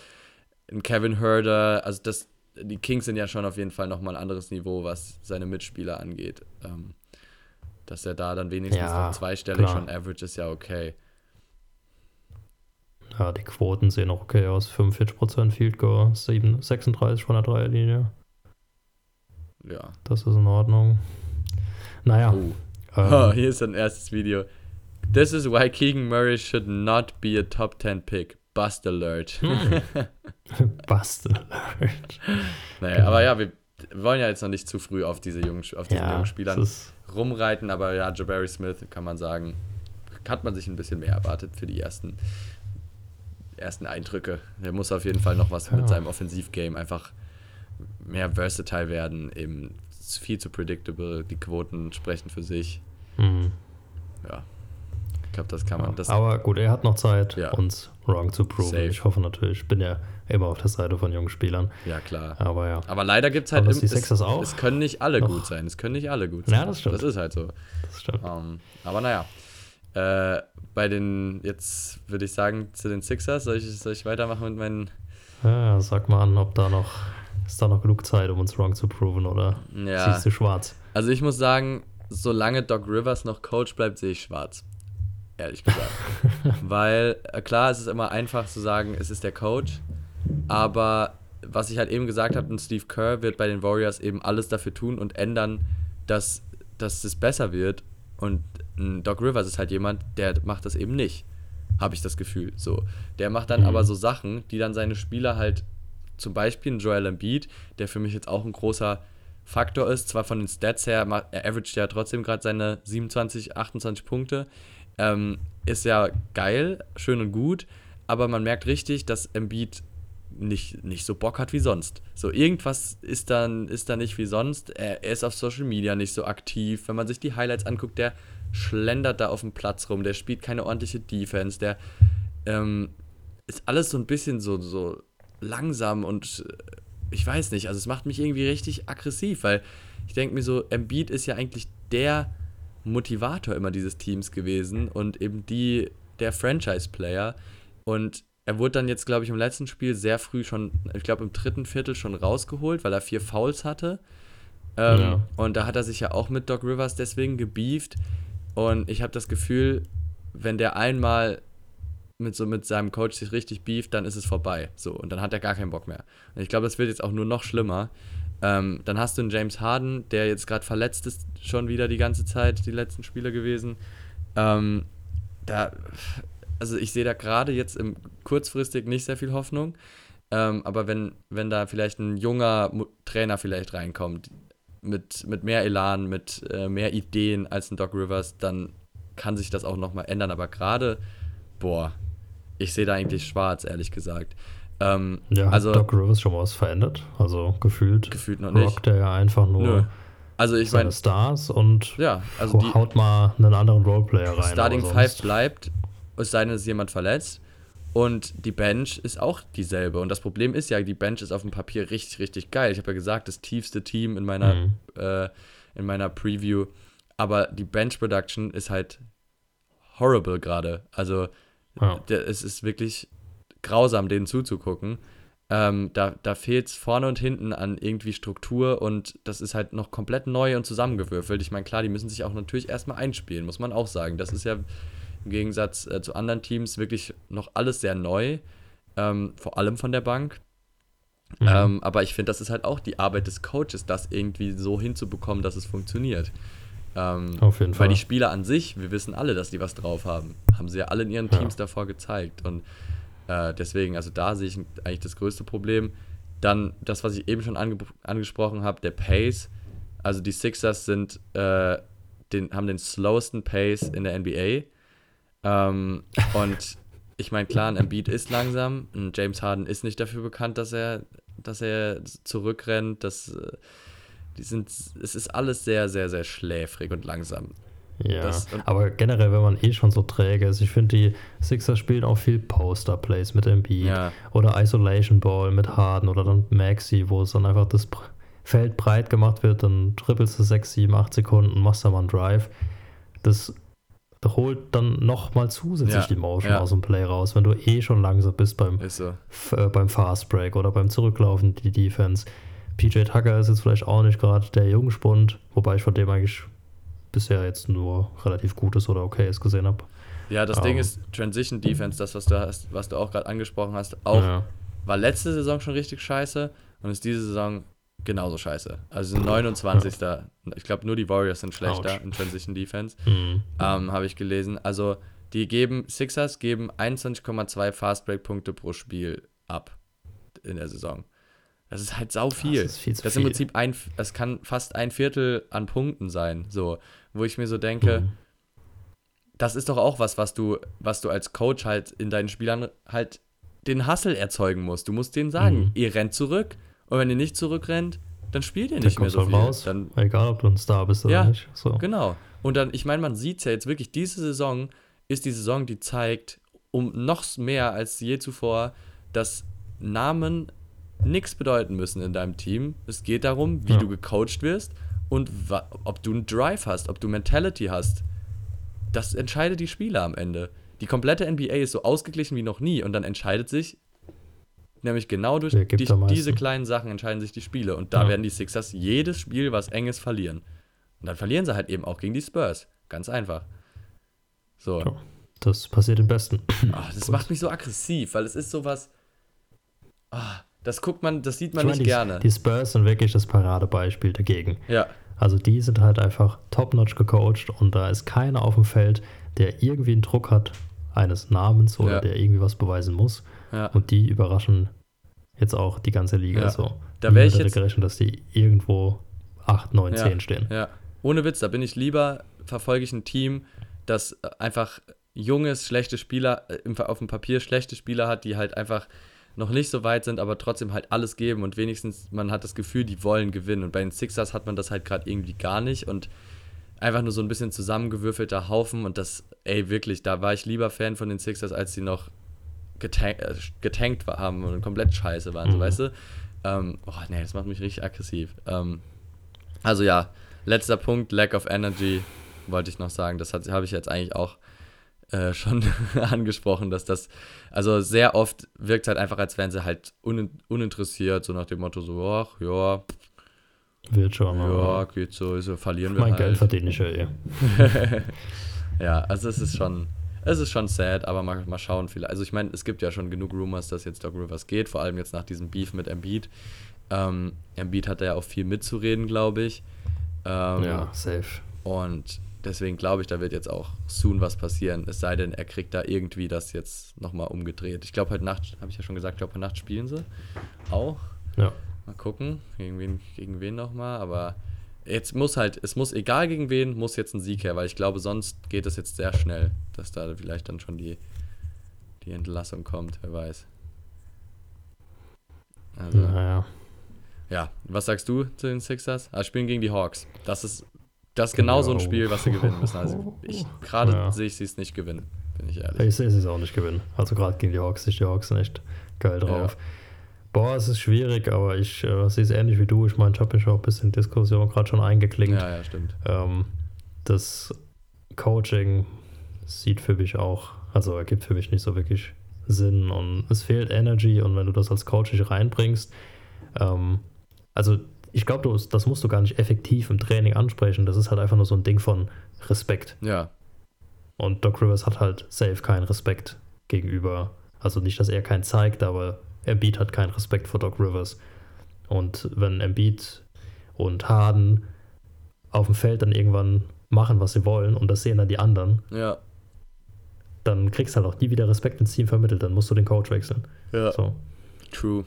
einen Kevin Herder, also das, die Kings sind ja schon auf jeden Fall nochmal ein anderes Niveau, was seine Mitspieler angeht. Ähm, dass er da dann wenigstens Ja, zweistellig klar. schon average ist ja okay. Ja, die Quoten sehen auch okay aus. 45% Field Goal, 7, 36 von der Dreierlinie. Ja. Das ist in Ordnung. Naja. Oh. Ähm, Oh, hier ist ein erstes Video. This is why Keegan Murray should not be a top 10 pick. Bust alert. Bust alert. naja, Genau. aber ja, wir wollen ja jetzt noch nicht zu früh auf diese jungen, auf diesen Ja, jungen Spielern rumreiten, aber ja, Jabari Smith kann man sagen, hat man sich ein bisschen mehr erwartet für die ersten, ersten Eindrücke. Der muss auf jeden Fall noch was Ja. mit seinem Offensivgame einfach mehr versatile werden. Eben viel zu predictable. Die Quoten sprechen für sich. Mhm. Ja, ich glaube, das kann man. Das, Aber gut, er hat noch Zeit, Ja. uns wrong zu proven. Safe. Ich hoffe natürlich, ich bin ja immer auf der Seite von jungen Spielern. ja, klar. Aber ja, Aber leider gibt es halt Aber im- die Sixers auch es, können nicht alle noch- gut sein. Es können nicht alle gut Ja, sein. das stimmt. Das ist halt so. das stimmt. Ähm, aber naja. Äh, bei den, jetzt würde ich sagen, zu den Sixers, soll ich, soll ich weitermachen mit meinen. Ja, sag mal an, ob da noch, ist da noch genug Zeit, um uns wrong zu proven oder Ja. siehst du schwarz? Also ich muss sagen, solange Doc Rivers noch Coach bleibt, sehe ich schwarz. Ehrlich gesagt. Weil, äh, klar, es ist immer einfach zu sagen, es ist der Coach. Aber was ich halt eben gesagt habe, und Steve Kerr wird bei den Warriors eben alles dafür tun und ändern, dass, dass es besser wird. Und ein Doc Rivers ist halt jemand, der macht das eben nicht. Habe ich das Gefühl. So. Der macht dann Mhm. aber so Sachen, die dann seine Spieler halt, zum Beispiel ein Joel Embiid, der für mich jetzt auch ein großer Faktor ist, zwar von den Stats her, er averaged ja trotzdem gerade seine 27, 28 Punkte, ähm, ist ja geil, schön und gut, aber man merkt richtig, dass Embiid nicht, nicht so Bock hat wie sonst. So, irgendwas ist dann, ist da nicht wie sonst. Er, er ist auf Social Media nicht so aktiv. Wenn man sich die Highlights anguckt, der schlendert da auf dem Platz rum, der spielt keine ordentliche Defense, der ähm, ist alles so ein bisschen so, so langsam und ich weiß nicht, also es macht mich irgendwie richtig aggressiv, weil ich denke mir so, Embiid ist ja eigentlich der Motivator immer dieses Teams gewesen und eben die, der Franchise-Player. Und er wurde dann jetzt, glaube ich, im letzten Spiel sehr früh schon, ich glaube im dritten Viertel schon rausgeholt, weil er vier Fouls hatte. Ähm, Ja. Und da hat er sich ja auch mit Doc Rivers deswegen gebieft. Und ich habe das Gefühl, wenn der einmal mit so mit seinem Coach sich richtig beeft, dann ist es vorbei. So, und dann hat er gar keinen Bock mehr. Und ich glaube, das wird jetzt auch nur noch schlimmer. Ähm, dann hast du einen James Harden, der jetzt gerade verletzt ist, schon wieder die ganze Zeit, die letzten Spiele gewesen. Ähm, da, also ich sehe da gerade jetzt im kurzfristig nicht sehr viel Hoffnung. Ähm, aber wenn, wenn da vielleicht ein junger Trainer vielleicht reinkommt, mit, mit mehr Elan, mit äh, mehr Ideen als ein Doc Rivers, dann kann sich das auch nochmal ändern. Aber gerade, boah, ich sehe da eigentlich schwarz, ehrlich gesagt. Ähm, Ja, also Doc Rivers schon was verändert? Also gefühlt gefühlt noch nicht. rockt er ja einfach nur Nö. Also ich meine, Stars und ja, also die haut mal einen anderen Roleplayer rein. Starting aber Five sonst- bleibt, es sei denn, es ist jemand verletzt. Und die Bench ist auch dieselbe. Und das Problem ist ja, die Bench ist auf dem Papier richtig, richtig geil. Ich habe ja gesagt, das tiefste Team in meiner, Mhm. äh, in meiner Preview. Aber die Bench Production ist halt horrible gerade. Also Ja. der, es ist wirklich grausam, denen zuzugucken. Ähm, da da fehlt es vorne und hinten an irgendwie Struktur und das ist halt noch komplett neu und zusammengewürfelt. Ich meine, klar, die müssen sich auch natürlich erstmal einspielen, muss man auch sagen. Das ist ja im Gegensatz äh, zu anderen Teams wirklich noch alles sehr neu, ähm, vor allem von der Bank. Mhm. Ähm, aber ich finde, das ist halt auch die Arbeit des Coaches, das irgendwie so hinzubekommen, dass es funktioniert. Ähm, Auf jeden weil Fall. die Spieler an sich, wir wissen alle, dass die was drauf haben. Haben sie ja alle in ihren Ja. Teams davor gezeigt. Und äh, deswegen, also da sehe ich eigentlich das größte Problem. Dann das, was ich eben schon ange angesprochen habe, der Pace. Also die Sixers sind, äh, den, haben den slowsten Pace in der NBA. Ähm, und ich meine, klar, ein Embiid ist langsam. Ein James Harden ist nicht dafür bekannt, dass er, dass er zurückrennt. Das, äh, die sind, es ist alles sehr, sehr, sehr schläfrig und langsam. Ja, Das- aber generell, wenn man eh schon so träge ist, ich finde, die Sixers spielen auch viel Poster-Plays mit Embiid Ja. oder Isolation Ball mit Harden oder dann Maxi, wo es dann einfach das Feld breit gemacht wird, dann trippelst du 6, 7, 8 Sekunden, machst da mal einen Drive. Das holt dann nochmal zusätzlich Ja, die Motion ja. aus dem Play raus, wenn du eh schon langsam bist beim, so. Äh, beim Fast Break oder beim Zurücklaufen die Defense. PJ Tucker ist jetzt vielleicht auch nicht gerade der Jungspund, wobei ich von dem eigentlich bisher jetzt nur relativ Gutes oder Okayes gesehen habe. Ja, das Ähm. Ding ist, Transition Defense, das, was du hast, was du auch gerade angesprochen hast, auch Ja. war letzte Saison schon richtig scheiße und ist diese Saison genauso scheiße. Also 29. Ich glaube, nur die Warriors sind schlechter Ouch. in Transition Defense, Mhm. ähm, habe ich gelesen. Also die geben, Sixers geben 21,2 Fastbreak-Punkte pro Spiel ab in der Saison. Das ist halt sau viel. ist viel zu das ist im viel. Prinzip ein, das kann fast ein Viertel an Punkten sein, so, wo ich mir so denke, Mhm. das ist doch auch was, was du, was du als Coach halt in deinen Spielern halt den Hustle erzeugen musst. Du musst denen sagen, Mhm. ihr rennt zurück und wenn ihr nicht zurückrennt, dann spielt ihr Dann nicht mehr so du viel. halt raus. Dann, Egal, ob du ein Star bist oder Ja, nicht. So. genau. Und dann, ich meine, man sieht es ja jetzt wirklich, diese Saison ist die Saison, die zeigt, um noch mehr als je zuvor, dass Namen nichts bedeuten müssen in deinem Team. Es geht darum, wie Ja. du gecoacht wirst und ob du einen Drive hast, ob du Mentality hast. Das entscheidet die Spieler am Ende. Die komplette NBA ist so ausgeglichen wie noch nie und dann entscheidet sich, nämlich genau durch die, diese kleinen Sachen entscheiden sich die Spiele. Und da Ja. werden die Sixers jedes Spiel, was eng ist, verlieren. Und dann verlieren sie halt eben auch gegen die Spurs. Ganz einfach. So. Ja. Das passiert im Besten. Ah, das macht mich so aggressiv, weil es ist sowas. Ah, das guckt man, das sieht man Ich meine, nicht die, gerne. die Spurs sind wirklich das Paradebeispiel dagegen. ja, Also die sind halt einfach top-notch gecoacht und da ist keiner auf dem Feld, der irgendwie einen Druck hat eines Namens oder Ja. der irgendwie was beweisen muss. ja. Und die überraschen jetzt auch die ganze Liga Ja. so. Da wär ich jetzt- gerechnet, dass die irgendwo 8, 9, Ja. 10 stehen. Ja, ohne Witz, da bin ich lieber, verfolge ich ein Team, das äh, einfach junges, schlechte Spieler, äh, auf dem Papier schlechte Spieler hat, die halt einfach noch nicht so weit sind, aber trotzdem halt alles geben und wenigstens man hat das Gefühl, die wollen gewinnen. Und bei den Sixers hat man das halt gerade irgendwie gar nicht und einfach nur so ein bisschen zusammengewürfelter Haufen und das, ey, wirklich, da war ich lieber Fan von den Sixers, als sie noch getankt, äh, getankt haben und komplett scheiße waren, so Mhm. weißt du. Ähm, oh, nee, das macht mich richtig aggressiv. Ähm, also ja, letzter Punkt, Lack of Energy, wollte ich noch sagen. Das habe ich jetzt eigentlich auch äh, schon angesprochen, dass das, also sehr oft wirkt es halt einfach, als wären sie halt un, uninteressiert, so nach dem Motto so, ach, ja, Wird schon. ja, aber geht so, so verlieren wir mein halt. Geld verdiene ich ja eh. Ja, also es ist schon, es ist schon sad, aber mal, mal schauen vielleicht. Also ich meine, es gibt ja schon genug Rumors, dass jetzt Doc Rivers geht, vor allem jetzt nach diesem Beef mit Embiid. Ähm, Embiid hat da ja auch viel mitzureden, glaube ich. Ähm, Ja, safe. Und deswegen glaube ich, da wird jetzt auch soon was passieren. Es sei denn, er kriegt da irgendwie das jetzt nochmal umgedreht. Ich glaube, heute Nacht, habe ich ja schon gesagt, ich glaube, heute Nacht spielen sie auch. Ja. Mal gucken, gegen wen, gegen wen nochmal. Aber jetzt muss halt, es muss, egal gegen wen, muss jetzt ein Sieg her, weil ich glaube, sonst geht es jetzt sehr schnell, dass da vielleicht dann schon die, die Entlassung kommt, wer weiß. Also, Naja. ja, was sagst du zu den Sixers? Ah, spielen gegen die Hawks. Das ist, das ist genau so ein Ja. Spiel, was sie gewinnen müssen. Also ich, gerade Ja. sehe ich sie es nicht gewinnen, bin ich ehrlich. Ich sehe es auch nicht gewinnen. Also gerade gegen die Hawks, ich die Hawks sind echt geil drauf. Boah, es ist schwierig, aber ich äh, sehe es ähnlich wie du. Ich meine, ich habe mich auch ein bisschen in Diskussion gerade schon eingeklinkt. Ja, ja, stimmt. Ähm, das Coaching sieht für mich auch, also ergibt für mich nicht so wirklich Sinn und es fehlt Energy und wenn du das als Coach nicht reinbringst, ähm, also ich glaube, das musst du gar nicht effektiv im Training ansprechen. Das ist halt einfach nur so ein Ding von Respekt. Ja, Und Doc Rivers hat halt safe keinen Respekt gegenüber. Also nicht, dass er keinen zeigt, aber Embiid hat keinen Respekt vor Doc Rivers. Und wenn Embiid und Harden auf dem Feld dann irgendwann machen, was sie wollen, und das sehen dann die anderen, ja, dann kriegst du halt auch nie wieder Respekt ins Team vermittelt. Dann musst du den Coach wechseln. ja. So. True.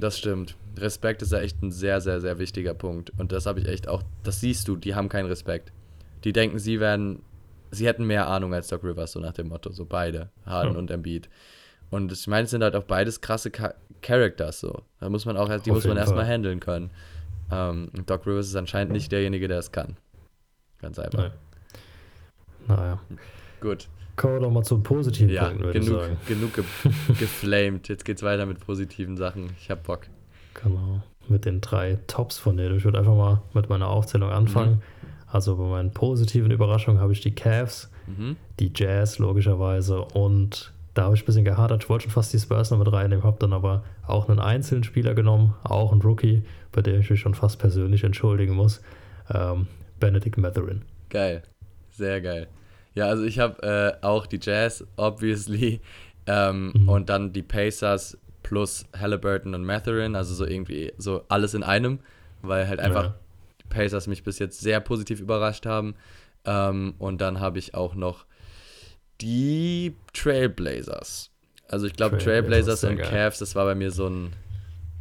Das stimmt. Respekt ist ja echt ein sehr, sehr, sehr wichtiger Punkt. Und das habe ich echt auch, das siehst du, die haben keinen Respekt. Die denken, sie werden, sie hätten mehr Ahnung als Doc Rivers, so nach dem Motto. So beide, Harden Ja. und Embiid. Und ich meine, es sind halt auch beides krasse Cha Characters so. Da muss man auch, die Auf muss man erstmal handeln können. Ähm, Doc Rivers ist anscheinend nicht derjenige, der es kann. Ganz einfach. Nee. Naja. Gut. Kommen wir doch mal zum positiven Ja, Punkt, würde ich genug, sagen. genug ge geflamed. Jetzt geht's weiter mit positiven Sachen. Ich hab Bock. Genau, mit den drei Tops von denen. Ich würde einfach mal mit meiner Aufzählung anfangen. Mhm. Also bei meinen positiven Überraschungen habe ich die Cavs, Mhm. die Jazz logischerweise und da habe ich ein bisschen gehadert. Ich wollte schon fast die Spurs noch mit reinnehmen, habe dann aber auch einen einzelnen Spieler genommen, auch einen Rookie, bei dem ich mich schon fast persönlich entschuldigen muss. Ähm, Benedict Matherin. Geil. Sehr geil. Ja, also ich habe äh, auch die Jazz, obviously. Ähm, Mhm. Und dann die Pacers plus Halliburton und Matherin. Also so irgendwie so alles in einem. Weil halt einfach Ja. die Pacers mich bis jetzt sehr positiv überrascht haben. Ähm, und dann habe ich auch noch die Trailblazers. Also ich glaube Trailblazers, und geil. Cavs, das war bei mir so ein,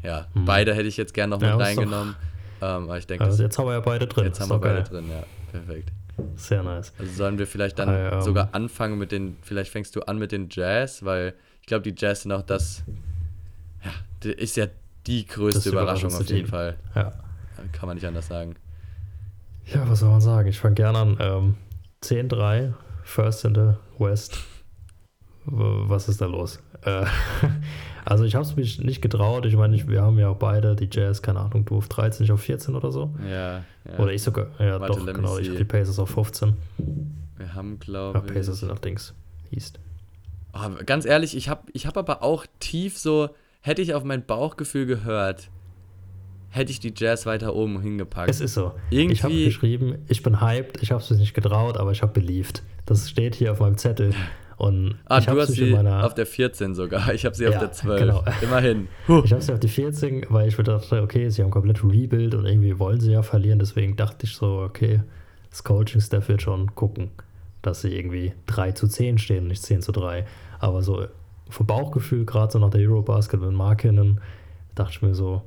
ja, Mhm. beide hätte ich jetzt gerne noch Ja, mit ist doch- reingenommen. Ähm, aber ich denke, Also jetzt haben wir ja beide drin. jetzt haben wir beide geil. drin, ja. Perfekt. Sehr nice. Also sollen wir vielleicht dann Ah, ähm. sogar anfangen mit den, vielleicht fängst du an mit den Jazz, weil ich glaube, die Jazz sind auch das, ja, ist ja die größte Überraschung auf jeden Team. Fall. Ja. Kann man nicht anders sagen. Ja, was soll man sagen? Ich fange gerne an. Ähm, 10-3, First in the West. Was ist da los? Äh, also ich habe es mich nicht getraut. Ich meine, wir haben ja auch beide die Jazz, keine Ahnung, du auf 13, ich auf 14 oder so. Ja, ja. Oder ich sogar, ja Warte, doch, genau, ich habe die Pacers auf 15. wir haben, Ja, glaube Pacers ich. sind nach Dings. East. Oh, ganz ehrlich, ich habe ich hab aber auch tief so, hätte ich auf mein Bauchgefühl gehört, hätte ich die Jazz weiter oben hingepackt. Es ist so. Ich habe Irgendwie- geschrieben, ich bin hyped, ich habe es nicht getraut, aber ich habe believed. Das steht hier auf meinem Zettel. Und ah, ich du habe hast sie meiner. auf der 14 sogar. Ich habe sie auf Ja, der 12. genau. Immerhin. Huh. Ich habe sie auf die 14, weil ich mir dachte, okay, sie haben komplett Rebuild und irgendwie wollen sie ja verlieren. Deswegen dachte ich so, okay, das Coaching-Staff wird schon gucken, dass sie irgendwie 3 zu 10 stehen nicht 10 zu 3. Aber so vom Bauchgefühl, gerade so nach der Eurobasket mit Markinen, dachte ich mir so,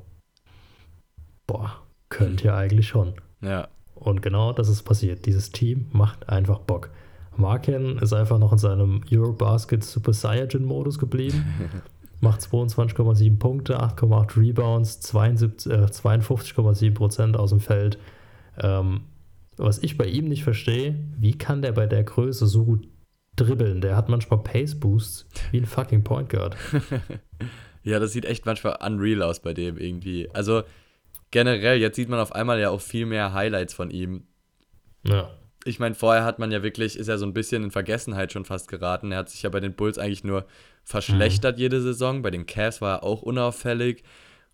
boah, könnt ihr eigentlich schon. Ja. Und genau das ist passiert. Dieses Team macht einfach Bock. Marken ist einfach noch in seinem Eurobasket Super Saiyan-Modus geblieben. macht 22,7 Punkte, 8,8 Rebounds, 72, äh, 52,7 Prozent aus dem Feld. Ähm, was ich bei ihm nicht verstehe, wie kann der bei der Größe so gut dribbeln. Der hat manchmal Pace Boosts wie ein fucking Point Guard. Ja, das sieht echt manchmal unreal aus bei dem irgendwie. Also generell, jetzt sieht man auf einmal ja auch viel mehr Highlights von ihm. Ja. Ich meine, vorher hat man ja wirklich, ist er so ein bisschen in Vergessenheit schon fast geraten. Er hat sich ja bei den Bulls eigentlich nur verschlechtert jede Saison. Bei den Cavs war er auch unauffällig.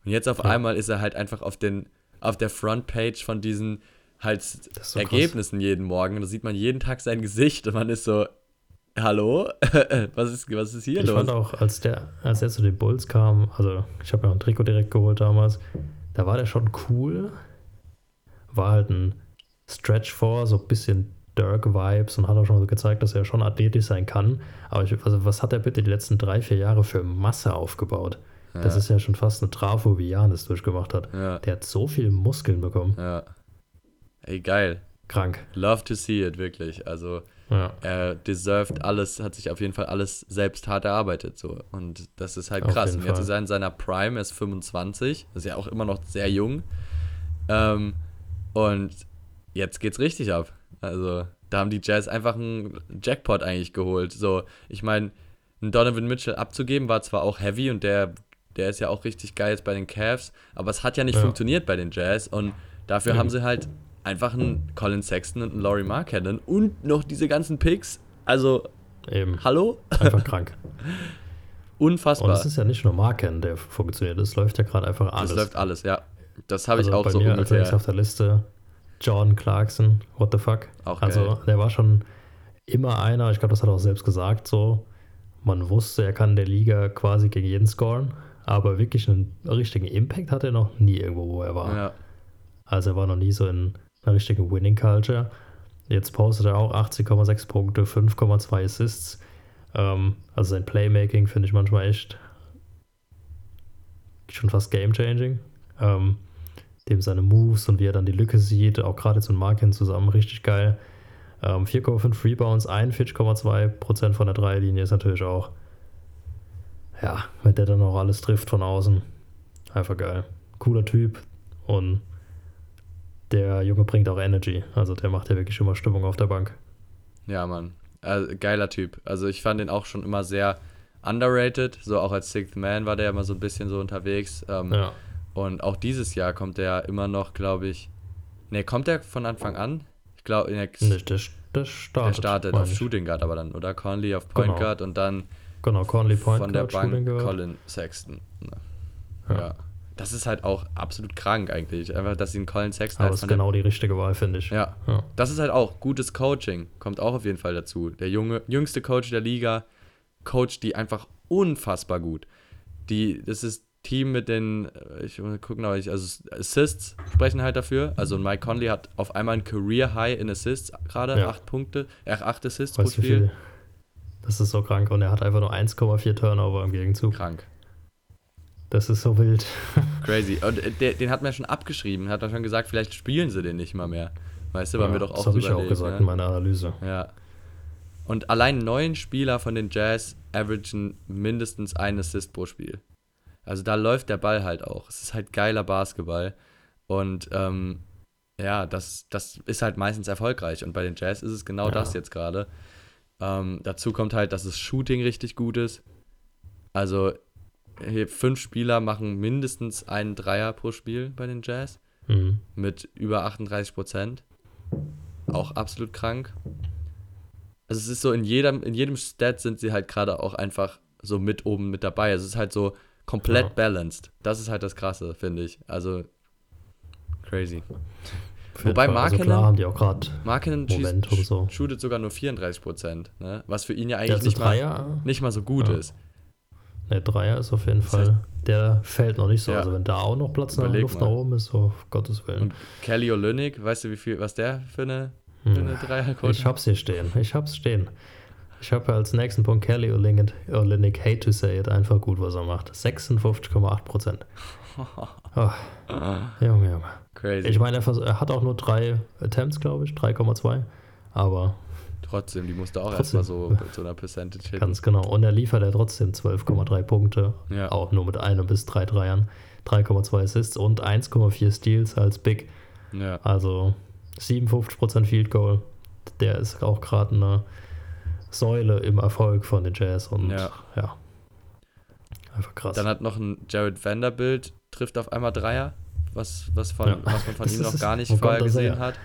Und jetzt auf Ja. einmal ist er halt einfach auf, den, auf der Frontpage von diesen halt so Ergebnissen jeden Morgen. Da sieht man jeden Tag sein Gesicht und man ist so, hallo? was, ist, was ist hier Ich los? fand auch, als der, als er zu den Bulls kam, also ich habe ja auch ein Trikot direkt geholt damals, da war der schon cool. War halt ein Stretch vor, so ein bisschen Dirk-Vibes und hat auch schon so gezeigt, dass er schon athletisch sein kann. Aber ich, also was hat er bitte die letzten drei, vier Jahre für Masse aufgebaut? Das Ja. ist ja schon fast eine Trafo, wie Janis durchgemacht hat. Ja, Der hat so viel Muskeln bekommen. ja. Ey, geil. Krank. Love to see it, wirklich. Also, Ja, er deserved alles, hat sich auf jeden Fall alles selbst hart erarbeitet. So. Und das ist halt Auf krass. Und jetzt ist er in seiner Prime, er ist 25, das ist ja auch immer noch sehr jung. Ähm, und jetzt geht's richtig ab. Also, da haben die Jazz einfach einen Jackpot eigentlich geholt. So, ich meine, einen Donovan Mitchell abzugeben, war zwar auch heavy und der, der ist ja auch richtig geil jetzt bei den Cavs, aber es hat ja nicht Ja. funktioniert bei den Jazz und dafür Eben. haben sie halt einfach einen Colin Sexton und einen Laurie Markkanen und noch diese ganzen Picks. Also, eben. hallo? Einfach krank. Und Unfassbar. es ist ja nicht nur Marken, der funktioniert. Es läuft ja gerade einfach alles. das läuft alles, ja. Das habe also ich auch bei so mir ungefähr. auf der Liste Jordan Clarkson, what the fuck. Auch also geil. der war schon immer einer, ich glaube, das hat er auch selbst gesagt, so, man wusste, er kann in der Liga quasi gegen jeden scoren, aber wirklich einen richtigen Impact hat er noch nie irgendwo, wo er war. Ja, Also er war noch nie so in einer richtigen Winning Culture. Jetzt postet er auch 80,6 Punkte, 5,2 Assists. Ähm, also sein Playmaking finde ich manchmal echt schon fast game-changing. Ähm, dem seine Moves und wie er dann die Lücke sieht, auch gerade jetzt mit Markin zusammen, richtig geil. Ähm, 4,5 Rebounds, 41,2% von der Dreierlinie ist natürlich auch, ja, wenn der dann auch alles trifft von außen, einfach geil. Cooler Typ und der Junge bringt auch Energy. Also der macht ja wirklich immer Stimmung auf der Bank. ja, Mann. Also, geiler Typ. Also ich fand den auch schon immer sehr underrated. So auch als Sixth Man war der immer so ein bisschen so unterwegs. Ähm, Ja. Und auch dieses Jahr kommt der immer noch, glaube ich. Ne, kommt der von Anfang an? Ich glaube, der, Nicht, der, der der startet. startet meine auf. Shooting Guard aber dann, oder? Conley auf Point Genau. Guard und dann Genau, Conley Point von der Guard, Bank Shooting Guard. Colin Sexton. Ne. Ja. Ja. Das ist halt auch absolut krank eigentlich. Einfach, dass sie einen Colin Sexton Aber als ist der genau die richtige Wahl, finde ich. Ja, Ja. das ist halt auch gutes Coaching. Kommt auch auf jeden Fall dazu. Der junge, jüngste Coach der Liga coacht die einfach unfassbar gut. Die, das ist Team mit den, äh, ich aber ich, also Assists sprechen halt dafür. Also Mike Conley hat auf einmal ein Career High in Assists gerade, Ja. acht Punkte, äh, acht Assists Weißt pro Spiel. Das ist so krank. Und er hat einfach nur 1,4 Turnover im Gegenzug. Krank. Das ist so wild. Crazy. Und äh, der, den hat man ja schon abgeschrieben, hat man schon gesagt, vielleicht spielen sie den nicht mal mehr. Weißt du, weil wir doch auch das habe ich auch gesagt ne? in meiner Analyse. Ja. Und allein neun Spieler von den Jazz averagen mindestens einen Assist pro Spiel. Also da läuft der Ball halt auch. Es ist halt geiler Basketball. Und ähm, ja, das, das ist halt meistens erfolgreich. Und bei den Jazz ist es genau Ja. das jetzt gerade. Ähm, dazu kommt halt, dass das Shooting richtig gut ist. Also fünf Spieler machen mindestens einen Dreier pro Spiel bei den Jazz Mhm. mit über 38 Prozent. Auch absolut krank. Also es ist so, in jedem, in jedem Stat sind sie halt gerade auch einfach so mit oben mit dabei. Es ist halt so komplett Ja. balanced. Das ist halt das Krasse, finde ich. Also crazy. Wobei Fall. also Markkanen- klar haben die auch gerade Markinen Momentum so. shootet sogar nur 34 Prozent, ne? was für ihn ja der eigentlich also nicht mal, nicht mal so gut Ja. ist. Ne, Dreier ist auf jeden Das Fall. Der fällt noch nicht so. Ja. Also wenn da auch noch Platz nach Überleg Luft mal. nach oben ist, so auf Gottes Willen. Und Kelly Olynyk, weißt du, wie viel, was der für eine, für Hm. eine Dreierquote Ich hab's hier stehen. Ich hab's stehen. Ich habe als nächsten Punkt Kelly Olynyk, Olynyk, hate to say it, einfach gut, was er macht. 56,8 Prozent. Oh, Junge, Junge. Crazy. Ich meine, er, hat auch nur drei Attempts, glaube ich, 3,2. Aber Trotzdem, die musste auch erstmal so mit so einer Percentage hitten. ganz genau. Und er liefert ja trotzdem 12,3 Punkte. Ja. Auch nur mit einem bis drei Dreiern. 3,2 Assists und 1,4 Steals als Big. Ja. Also 57% Field Goal. Der ist auch gerade eine Säule im Erfolg von den Jazz und Ja. ja. Einfach krass. Dann hat noch ein Jared Vanderbilt, trifft auf einmal Dreier, was, was, von, Ja. was man von Das ihm noch gar nicht vorher gesehen her? hat.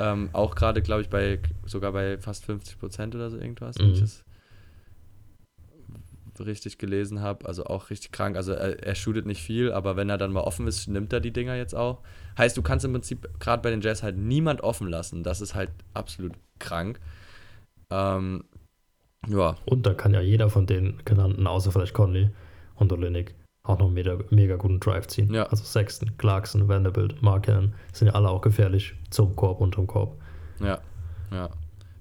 Ähm, auch gerade, glaube ich, bei sogar bei fast 50 Prozent oder so irgendwas, Mhm. wenn ich das richtig gelesen habe. Also auch richtig krank. Also er, er shootet nicht viel, aber wenn er dann mal offen ist, nimmt er die Dinger jetzt auch. Heißt, du kannst im Prinzip gerade bei den Jazz halt niemand offen lassen. Das ist halt absolut krank. Ähm, ja, Und da kann ja jeder von den genannten, außer vielleicht Conley und Olenek, auch noch einen mega, mega guten Drive ziehen. Ja. Also Sexton, Clarkson, Vanderbilt, Marken sind ja alle auch gefährlich zum Korb und zum Korb. Ja, ja.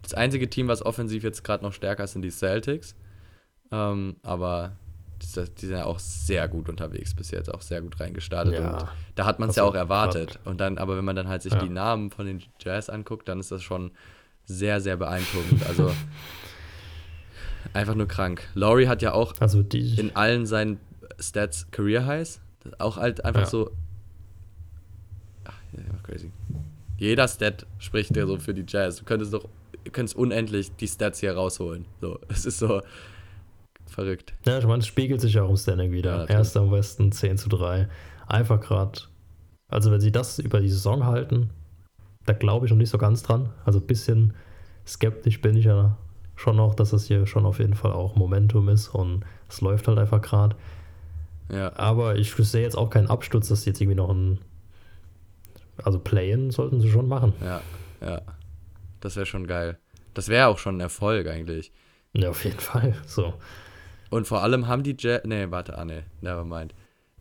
Das einzige Team, was offensiv jetzt gerade noch stärker ist, sind die Celtics. Ähm, aber die, sind ja auch sehr gut unterwegs bis jetzt, auch sehr gut reingestartet. Ja, Und da hat man es ja auch erwartet. Und dann, aber wenn man dann halt sich Ja. die Namen von den Jazz anguckt, dann ist das schon sehr, sehr beeindruckend. Also einfach nur krank. Laurie hat ja auch Also die, in allen seinen Stats Career Highs. Auch halt einfach Ja. so. Ach, ja, crazy. Jeder Stat spricht ja so für die Jazz. Du könntest doch, du könntest unendlich die Stats hier rausholen. So, es ist so verrückt. ja, ich meine, es spiegelt sich ja auch im Standing Ja, wieder. natürlich. Erster am Westen, 10 zu 3. Einfach gerade, also wenn sie das über die Saison halten, da glaube ich noch nicht so ganz dran. Also ein bisschen skeptisch bin ich ja schon noch, dass das hier schon auf jeden Fall auch Momentum ist und es läuft halt einfach gerade. Ja, Aber ich sehe jetzt auch keinen Absturz, dass die jetzt irgendwie noch ein. Also Play-In sollten sie schon machen. ja, ja. Das wäre schon geil. Das wäre auch schon ein Erfolg eigentlich. Ja, auf jeden Fall. So. Und vor allem haben die Jazz. Nee, warte, ah, nee, nevermind.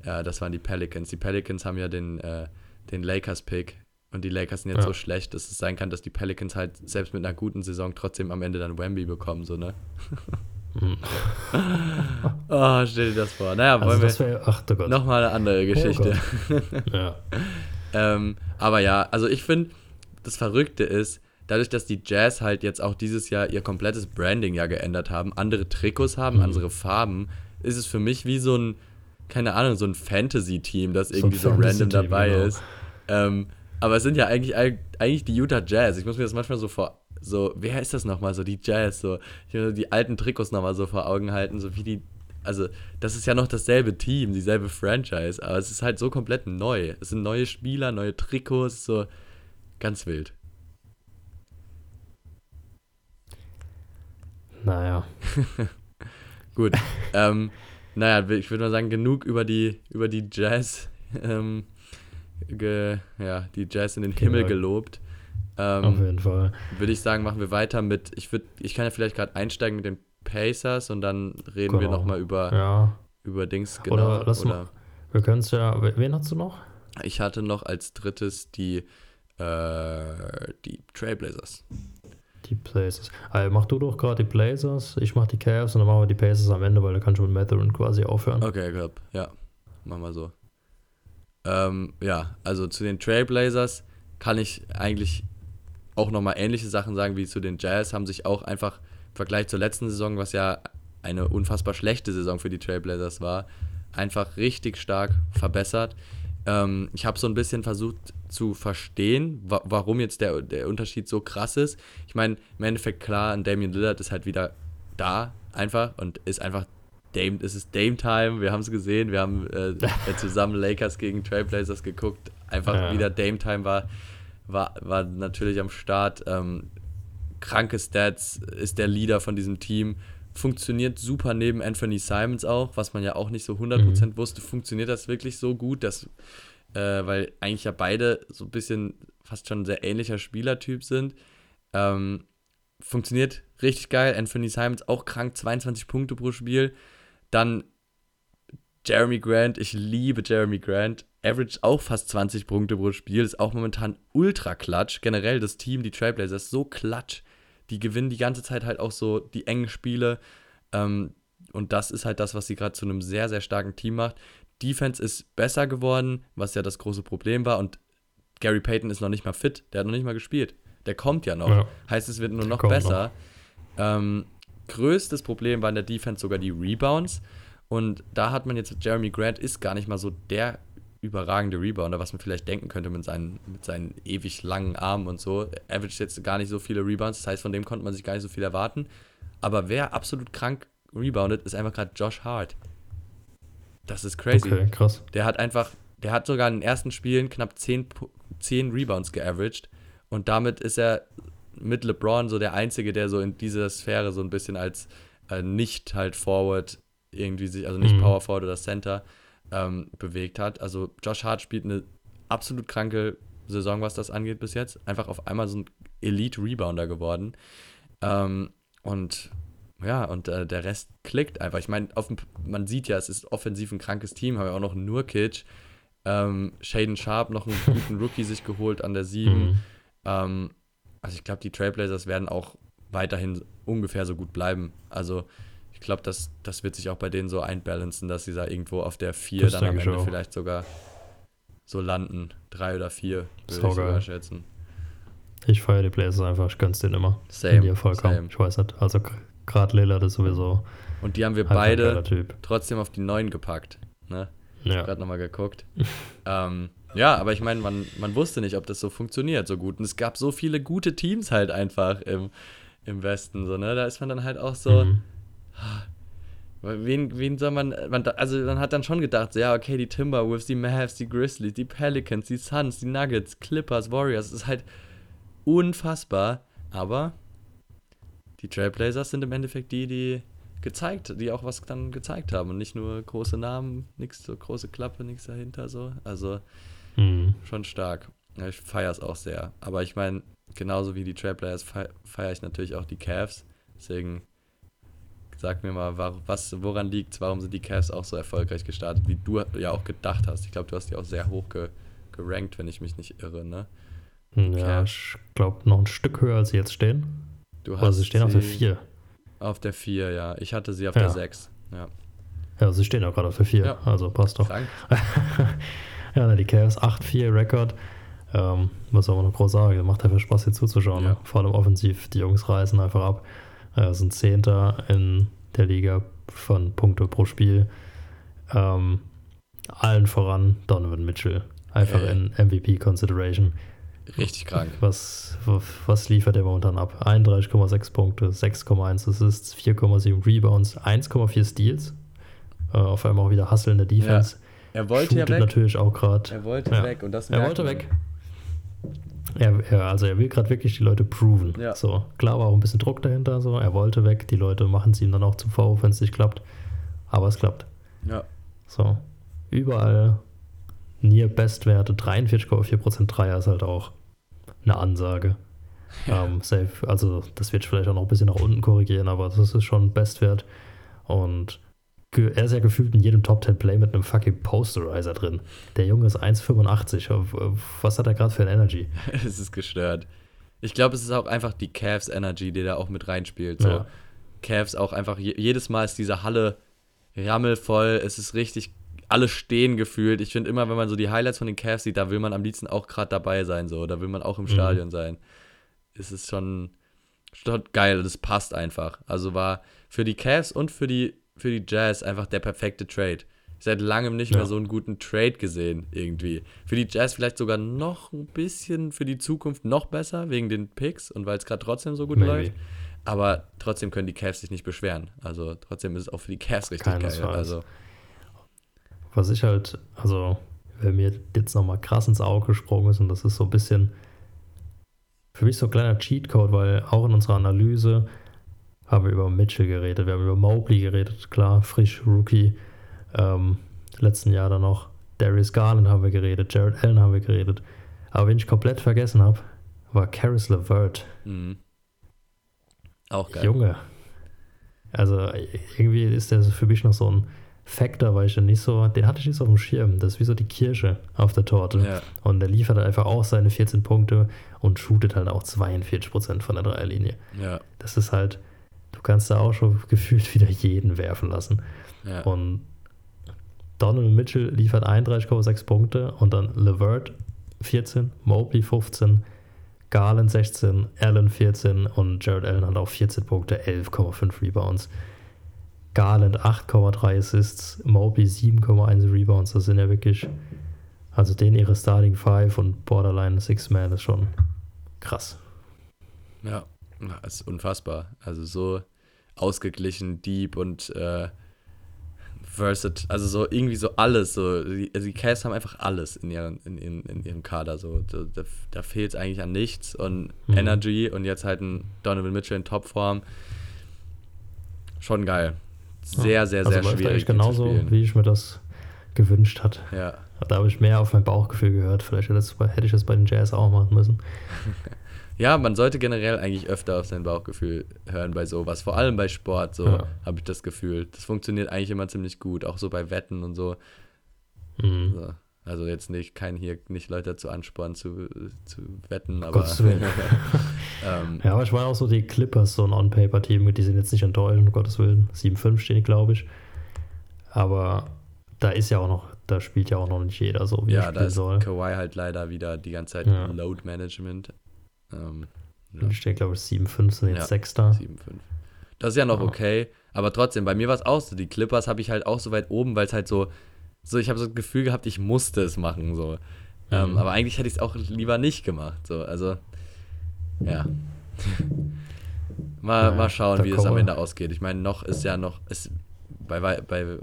Ja, das waren die Pelicans. Die Pelicans haben ja den, äh, den Lakers-Pick. Und die Lakers sind jetzt Ja. so schlecht, dass es sein kann, dass die Pelicans halt selbst mit einer guten Saison trotzdem am Ende dann Wemby bekommen, so, ne? Mhm. oh, stell dir das vor. Naja, Also wollen das wir. Ach Gott. nochmal eine andere Geschichte. Ja. Ähm, aber ja, also ich finde, das Verrückte ist, dadurch, dass die Jazz halt jetzt auch dieses Jahr ihr komplettes Branding ja geändert haben, andere Trikots haben, Mhm. andere Farben, ist es für mich wie so ein, keine Ahnung, so ein Fantasy-Team, das irgendwie so, random Fantasy-Team, dabei genau. ist. Ähm, aber es sind ja eigentlich, eigentlich die Utah Jazz. Ich muss mir das manchmal so vor, so, wer ist das nochmal, so die Jazz, so, ich so die alten Trikots nochmal so vor Augen halten, so wie die, also das ist ja noch dasselbe Team, dieselbe Franchise, aber es ist halt so komplett neu. Es sind neue Spieler, neue Trikots, so ganz wild. Naja. Gut. ähm, naja, ich würde mal sagen, genug über die, über die Jazz, ähm, ge, ja, die Jazz in den Himmel Genau. gelobt. Auf Ähm, jeden Fall. würde ich sagen, machen wir weiter mit, ich würde, ich kann ja vielleicht gerade einsteigen mit den Pacers und dann reden wir Genau. nochmal über, Ja. über Dings, genau. Oder lass mal- Wir können es ja. Wen hast du noch? ich hatte noch als drittes die, äh, die Trailblazers. Die Blazers. Also mach du doch gerade die Blazers, ich mach die Cavs und dann machen wir die Pacers am Ende, weil da kann schon mit Mathurin quasi aufhören. Okay, glaub, ja, machen wir so. Ähm, ja, also zu den Trailblazers kann ich eigentlich auch nochmal ähnliche Sachen sagen wie zu den Jazz, haben sich auch einfach im Vergleich zur letzten Saison, was ja eine unfassbar schlechte Saison für die Trailblazers war, einfach richtig stark verbessert. Ähm, ich habe so ein bisschen versucht zu verstehen, wa warum jetzt der, der Unterschied so krass ist. Ich meine, im Endeffekt klar, Damian Lillard ist halt wieder da einfach und ist einfach Dame, es ist Dame Time, wir haben es gesehen, wir haben äh, zusammen Lakers gegen Trailblazers geguckt, einfach Ja. wieder Dame Time war, war, war natürlich am Start. Ähm, kranke Stats, ist der Leader von diesem Team, funktioniert super neben Anthony Simons auch, was man ja auch nicht so 100% wusste, funktioniert das wirklich so gut, dass, äh, weil eigentlich ja beide so ein bisschen fast schon ein sehr ähnlicher Spielertyp sind. Ähm, funktioniert richtig geil. Anthony Simons auch krank, 22 Punkte pro Spiel. Dann Jeremy Grant, ich liebe Jeremy Grant. Average auch fast 20 Punkte pro Spiel, ist auch momentan ultra klatsch. Generell das Team, die Trailblazers, so klatsch. Die gewinnen die ganze Zeit halt auch so die engen Spiele. Ähm, und das ist halt das, was sie gerade zu einem sehr, sehr starken Team macht. Defense ist besser geworden, was ja das große Problem war. Und Gary Payton ist noch nicht mal fit. Der hat noch nicht mal gespielt. Der kommt ja noch. Ja. Heißt, es wird nur noch besser. Ähm, größtes Problem war in der Defense sogar die Rebounds. Und da hat man jetzt, Jeremy Grant ist gar nicht mal so der überragende Rebounder, was man vielleicht denken könnte mit seinen, mit seinen ewig langen Armen und so. Er average jetzt gar nicht so viele Rebounds, das heißt, von dem konnte man sich gar nicht so viel erwarten. Aber wer absolut krank reboundet, ist einfach gerade Josh Hart. Das ist crazy. Okay, krass. Der hat einfach, der hat sogar in den ersten Spielen knapp 10, 10 Rebounds geaveraged. Und damit ist er mit LeBron so der Einzige, der so in dieser Sphäre so ein bisschen als äh, nicht halt Forward irgendwie sich, also nicht Mhm. Power Forward oder Center ähm, bewegt hat. Also Josh Hart spielt eine absolut kranke Saison, was das angeht bis jetzt. Einfach auf einmal so ein Elite-Rebounder geworden. Ähm, und ja, und äh, der Rest klickt einfach. Ich meine, man sieht ja, es ist offensiv ein krankes Team. Haben wir auch noch Nurkic, ähm, Shaden Sharp noch einen guten Rookie sich geholt an der 7. Mhm. Ähm, also ich glaube, die Trailblazers werden auch weiterhin ungefähr so gut bleiben. Also ich glaube, das, das wird sich auch bei denen so einbalancen, dass sie da irgendwo auf der 4 Das dann am ich Ende vielleicht sogar so landen. Drei oder vier, würde ich sogar schätzen. Ich feiere die Blazers einfach, ich gönn's denen immer. Same, Wenn die Erfolg haben. Ich weiß nicht. Also gerade Lillard ist sowieso Und die haben wir beide trotzdem auf die 9 gepackt. Ne? Ja. gerade nochmal geguckt. ähm, ja, aber ich meine, man, man wusste nicht, ob das so funktioniert so gut. Und es gab so viele gute Teams halt einfach im, im Westen. So, ne? Da ist man dann halt auch so, Mhm. wen, wen soll man, man, also man hat dann schon gedacht, so, ja, okay, die Timberwolves, die Mavs, die Grizzlies, die Pelicans, die Suns, die Nuggets, Clippers, Warriors. Es ist halt unfassbar. Aber die Trailblazers sind im Endeffekt die, die gezeigt, die auch was dann gezeigt haben und nicht nur große Namen, nichts so große Klappe, nichts dahinter so. Also Mhm. schon stark. Ich feiere es auch sehr. Aber ich meine, genauso wie die Trailblazers fe feiere ich natürlich auch die Cavs. Deswegen sag mir mal, wa- was, woran liegt Warum sind die Cavs auch so erfolgreich gestartet, wie du ja auch gedacht hast? Ich glaube, du hast die auch sehr hoch ge gerankt, wenn ich mich nicht irre, ne? Ja, Okay. ich glaube noch ein Stück höher, als sie jetzt stehen. Du Aber sie stehen auf der sie 4. Auf der 4, ja. Ich hatte sie auf Ja. der 6. Ja. Ja, sie stehen auch gerade auf der 4. Ja. Also passt doch. Krank. ja, die Cavs 8-4 Rekord. Ähm, was soll man noch groß sagen? Macht einfach Spaß hier zuzuschauen. Ja. Ne? Vor allem offensiv. Die Jungs reißen einfach ab. Äh, sind Zehnter in der Liga von Punkte pro Spiel. Ähm, allen voran Donovan Mitchell. Einfach Ey. in MVP-Consideration. Richtig krank. Was, was liefert er momentan ab? 31,6 Punkte, 6,1 Assists, 4,7 Rebounds, 1,4 Steals. Äh, auf einmal auch wieder hasselnde Defense. Er wollte ja weg. natürlich auch gerade. Er wollte Ja. weg und das Er wollte man. weg. Er, er, also er will gerade wirklich die Leute proven. Ja. So, klar war auch ein bisschen Druck dahinter. So, er wollte weg. Die Leute machen es ihm dann auch zum Vorwurf, wenn es nicht klappt. Aber es klappt. Ja. So, überall Near Bestwerte, 43,4% Dreier ist halt auch eine Ansage. Ähm, safe, also das wird vielleicht auch noch ein bisschen nach unten korrigieren, aber das ist schon Bestwert. Und er ist ja gefühlt in jedem Top 10 Play mit einem fucking Posterizer drin. Der Junge ist 1,85. Was hat er gerade für ein Energy? es ist gestört. Ich glaube, es ist auch einfach die Cavs Energy, die da auch mit reinspielt. So. Ja. Cavs auch einfach, je, jedes Mal ist diese Halle rammelvoll. Es ist richtig, alle stehen gefühlt. Ich finde immer, wenn man so die Highlights von den Cavs sieht, da will man am liebsten auch gerade dabei sein. So. Da will man auch im Stadion sein. Es ist schon, schon geil. Das passt einfach. Also war für die Cavs und für die, für die Jazz einfach der perfekte Trade. Seit langem nicht Ja. mehr so einen guten Trade gesehen, irgendwie. Für die Jazz vielleicht sogar noch ein bisschen für die Zukunft noch besser, wegen den Picks und weil es gerade trotzdem so gut Maybe. läuft. Aber trotzdem können die Cavs sich nicht beschweren. Also trotzdem ist es auch für die Cavs richtig Keinesfalls. geil. Also, Was ich halt, also, wer mir jetzt nochmal krass ins Auge gesprungen ist, und das ist so ein bisschen für mich so ein kleiner Cheatcode, weil auch in unserer Analyse haben wir über Mitchell geredet, wir haben über Mobley geredet, klar, frisch Rookie. Ähm, letzten Jahr dann noch Darius Garland haben wir geredet, Jared Allen haben wir geredet. Aber wen ich komplett vergessen habe, war Karis LeVert. mhm. Auch geil. Junge. Also irgendwie ist der für mich noch so ein Factor, weil ich den nicht so, den hatte ich nicht so auf dem Schirm. Das ist wie so die Kirsche auf der Torte. Ja. Und der liefert halt einfach auch seine 14 Punkte und shootet halt auch 42% von der Dreierlinie. Ja, Das ist halt, du kannst da auch schon gefühlt wieder jeden werfen lassen. ja. Und Donovan Mitchell liefert 31,6 Punkte und dann Levert 14, Mobley 15, Garland 16, Allen 14 und Jared Allen hat auch 14 Punkte, 11,5 Rebounds. Garland 8,3 Assists, Mobley 7,1 Rebounds. Das sind ja wirklich, also den ihre Starting Five und Borderline Six Man ist schon krass. Ja, ist unfassbar. Also so, ausgeglichen, deep und äh, versatile, also so irgendwie so alles. So, die, also die Cavs haben einfach alles in ihrem, in, in, in ihrem Kader. So. Da, da, da fehlt es eigentlich an nichts und Mhm. Energy und jetzt halt ein Donovan Mitchell in Topform. Schon geil. Sehr, sehr, also sehr läuft schwierig. genauso, wie ich mir das gewünscht hatte. Ja. Da habe ich mehr auf mein Bauchgefühl gehört. Vielleicht hätte ich das bei den Jazz auch machen müssen. ja, man sollte generell eigentlich öfter auf sein Bauchgefühl hören bei sowas. Vor allem bei Sport, so Ja. habe ich das Gefühl. Das funktioniert eigentlich immer ziemlich gut, auch so bei Wetten und so. Mhm. So. Also jetzt nicht, kein hier, nicht Leute dazu anspornen zu, zu wetten, aber Gottes Willen. ähm, Ja, aber ich meine auch so die Clippers, so ein On-Paper-Team, die sind jetzt nicht enttäuschend, um Gottes Willen. 7-5 stehen, die, glaube ich. Aber da ist ja auch noch, da spielt ja auch noch nicht jeder so, wie er ja, da spielen ist soll. Kawhi halt leider wieder die ganze Zeit Ja. Load Management. Ähm, ja. Stehen, glaube ich, 7-5, sind jetzt Ja. Sechster. 7-5. Das ist ja noch Ja. okay, aber trotzdem, bei mir war es auch so. Die Clippers habe ich halt auch so weit oben, weil es halt so, so ich habe so das Gefühl gehabt, ich musste es machen. So. Ähm, Mhm. aber eigentlich hätte ich es auch lieber nicht gemacht. So. Also, ja. mal, Ja, mal schauen, wie es am Ende ausgeht. Ich meine, noch ist ja noch, ist bei, bei,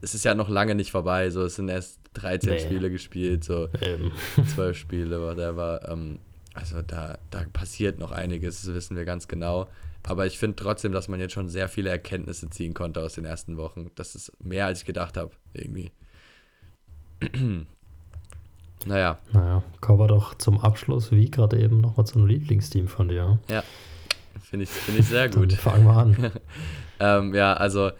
es ist ja noch lange nicht vorbei. So, es sind erst 13 Nee. Spiele gespielt, so Ähm, zwölf Spiele, whatever. Ähm, also da, da passiert noch einiges, das wissen wir ganz genau. Aber ich finde trotzdem, dass man jetzt schon sehr viele Erkenntnisse ziehen konnte aus den ersten Wochen. Das ist mehr, als ich gedacht habe, irgendwie. naja, naja, kommen wir doch zum Abschluss, wie gerade eben, nochmal zum Lieblingsteam von dir. finde ich, find ich sehr gut. fangen wir an. Ähm, ja, also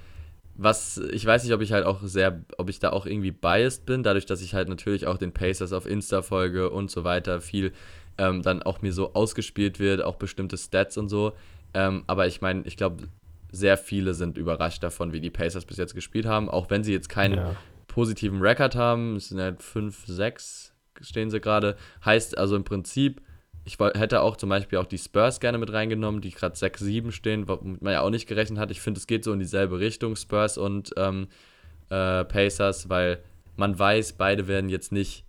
was, ich weiß nicht, ob ich halt auch sehr, ob ich da auch irgendwie biased bin, dadurch, dass ich halt natürlich auch den Pacers auf Insta folge und so weiter, viel ähm, dann auch mir so ausgespielt wird, auch bestimmte Stats und so. Ähm, aber ich meine, ich glaube, sehr viele sind überrascht davon, wie die Pacers bis jetzt gespielt haben, auch wenn sie jetzt keinen Ja. positiven Rekord haben. Es sind halt 5, 6 stehen sie gerade. Heißt also im Prinzip, ich hätte auch zum Beispiel auch die Spurs gerne mit reingenommen, die gerade 6, 7 stehen, womit man ja auch nicht gerechnet hat. Ich finde, es geht so in dieselbe Richtung, Spurs und ähm, äh, Pacers, weil man weiß, beide werden jetzt nicht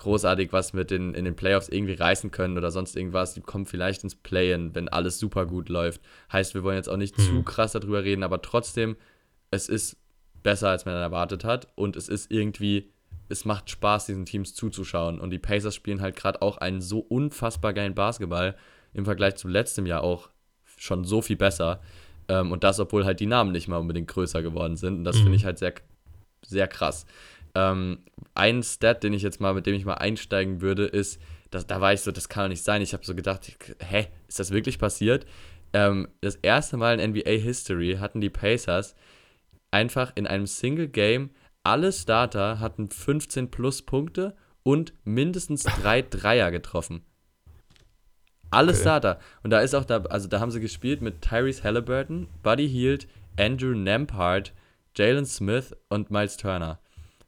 großartig was mit den, in den Playoffs irgendwie reißen können oder sonst irgendwas. Die kommen vielleicht ins Play-In, wenn alles super gut läuft. Heißt, wir wollen jetzt auch nicht Hm. zu krass darüber reden, aber trotzdem, es ist besser, als man erwartet hat und es ist irgendwie, es macht Spaß, diesen Teams zuzuschauen und die Pacers spielen halt gerade auch einen so unfassbar geilen Basketball im Vergleich zu letztem Jahr auch schon so viel besser ähm, und das, obwohl halt die Namen nicht mal unbedingt größer geworden sind und das Mhm. finde ich halt sehr, sehr krass. Ähm, ein Stat, den ich jetzt mal, mit dem ich mal einsteigen würde, ist, dass, da war ich so, das kann doch nicht sein. Ich habe so gedacht, hä, ist das wirklich passiert? Ähm, das erste Mal in NBA History hatten die Pacers einfach in einem Single Game, alle Starter hatten 15 plus Punkte und mindestens drei Dreier getroffen. Alle Okay. Starter. Und da ist auch da, also da haben sie gespielt mit Tyrese Halliburton, Buddy Hield, Andrew Nembhard, Jalen Smith und Miles Turner.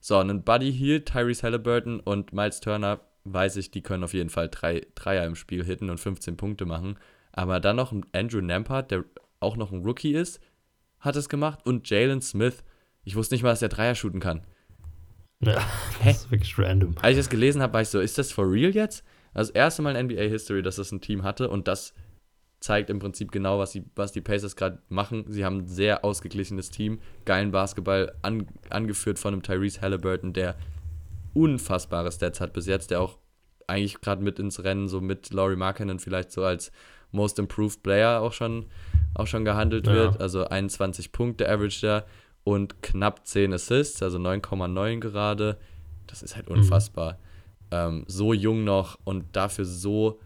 So, und dann Buddy Hield, Tyrese Halliburton und Miles Turner, weiß ich, die können auf jeden Fall drei Dreier im Spiel hitten und 15 Punkte machen. Aber dann noch ein Andrew Nembhard, der auch noch ein Rookie ist, hat es gemacht. Und Jalen Smith. Ich wusste nicht mal, dass der Dreier shooten kann. Ja, Hä? das ist wirklich random. Als ich das gelesen habe, war ich so, ist das for real jetzt? Also das erste Mal in NBA History, dass das ein Team hatte und das zeigt im Prinzip genau, was die, was die Pacers gerade machen. Sie haben ein sehr ausgeglichenes Team, geilen Basketball, an, angeführt von einem Tyrese Halliburton, der unfassbare Stats hat bis jetzt, der auch eigentlich gerade mit ins Rennen, so mit Laurie Markkinen vielleicht so als Most Improved Player auch schon, auch schon gehandelt Ja. wird. Also 21 Punkte Average da und knapp 10 Assists, also 9,9 gerade. Das ist halt unfassbar. Ähm, so jung noch und dafür so.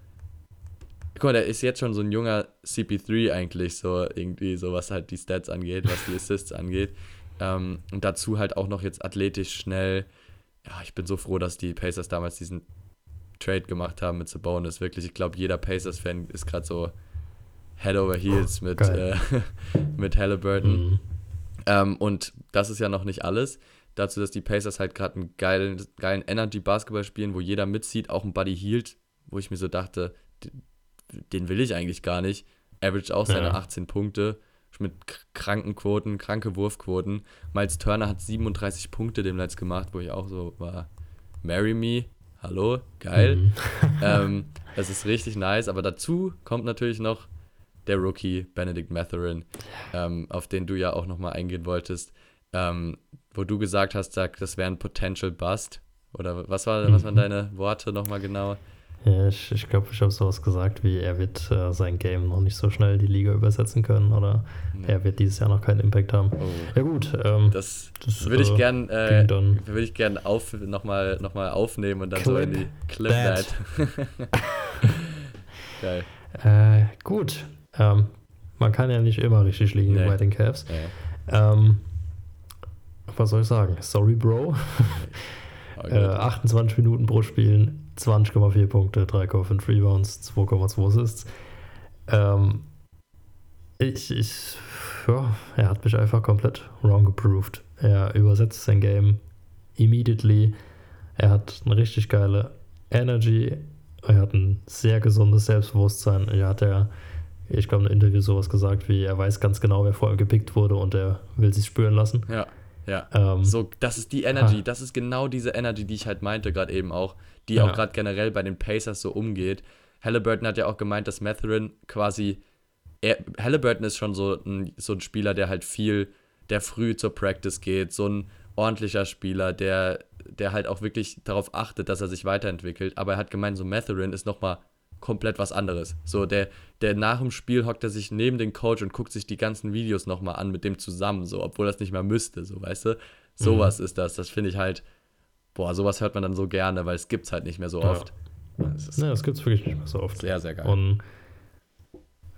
Guck mal, der ist jetzt schon so ein junger CP3 eigentlich, so irgendwie, so was halt die Stats angeht, was die Assists angeht. Ähm, und dazu halt auch noch jetzt athletisch schnell. Ja, ich bin so froh, dass die Pacers damals diesen Trade gemacht haben mit Sabonis. Wirklich, ich glaube, jeder Pacers-Fan ist gerade so Head over Heels mit, äh, mit Halliburton. Mhm. Ähm, und das ist ja noch nicht alles. Dazu, dass die Pacers halt gerade einen geilen, geilen Energy-Basketball spielen, wo jeder mitzieht, auch ein Buddy Hield, wo ich mir so dachte, den, will ich eigentlich gar nicht. Average auch seine Ja. 18 Punkte mit kranken Quoten, kranke Wurfquoten. Miles Turner hat 37 Punkte demnächst gemacht, wo ich auch so war, marry me, hallo, geil. Mhm. ähm, das ist richtig nice, aber dazu kommt natürlich noch der Rookie Benedict Matherin, ähm, auf den du ja auch nochmal eingehen wolltest, ähm, wo du gesagt hast, sag, das wäre ein Potential Bust. Oder was, war, was waren Mhm. deine Worte nochmal genau? Ja, ich ich glaube, ich habe sowas gesagt, wie er wird äh, sein Game noch nicht so schnell die Liga übersetzen können oder Nee. er wird dieses Jahr noch keinen Impact haben. Oh, Ja gut, ähm, das das, würde ich äh, gern, äh, dann. würde ich gern auf, nochmal noch mal aufnehmen und dann so in die Clip that. Geil. Äh, gut, ähm, man kann ja nicht immer richtig liegen Nee. bei den Cavs. Ja, Ähm, was soll ich sagen? Sorry, Bro. aber Äh, gut. 28 Minuten pro Spiel, 20,4 Punkte, 3,5 Rebounds, 2,2 Assists. Ähm, ich, ich, ja, er hat mich einfach komplett wrong geproved. Er übersetzt sein Game immediately. Er hat eine richtig geile Energy. Er hat ein sehr gesundes Selbstbewusstsein. Er hat ja, ich glaube, in einem Interview sowas gesagt, wie er weiß ganz genau, wer vor ihm gepickt wurde und er will sich spüren lassen. ja, ja. Ähm, So, das ist die Energy, Ha. das ist genau diese Energy, die ich halt meinte, gerade eben auch, die Ja. auch gerade generell bei den Pacers so umgeht. Halliburton hat ja auch gemeint, dass Matherin quasi, er, Halliburton ist schon so ein, so ein Spieler, der halt viel, der früh zur Practice geht, so ein ordentlicher Spieler, der, der halt auch wirklich darauf achtet, dass er sich weiterentwickelt. Aber er hat gemeint, so Matherin ist nochmal komplett was anderes. So, der, der nach dem Spiel hockt er sich neben den Coach und guckt sich die ganzen Videos nochmal an mit dem zusammen, so, obwohl es nicht mehr müsste, so, weißt du? Sowas ist das. Das finde ich halt, boah, sowas hört man dann so gerne, weil es gibt's halt nicht mehr so Ja. oft. Das ne, das gibt es wirklich nicht mehr so oft. sehr, sehr geil. Und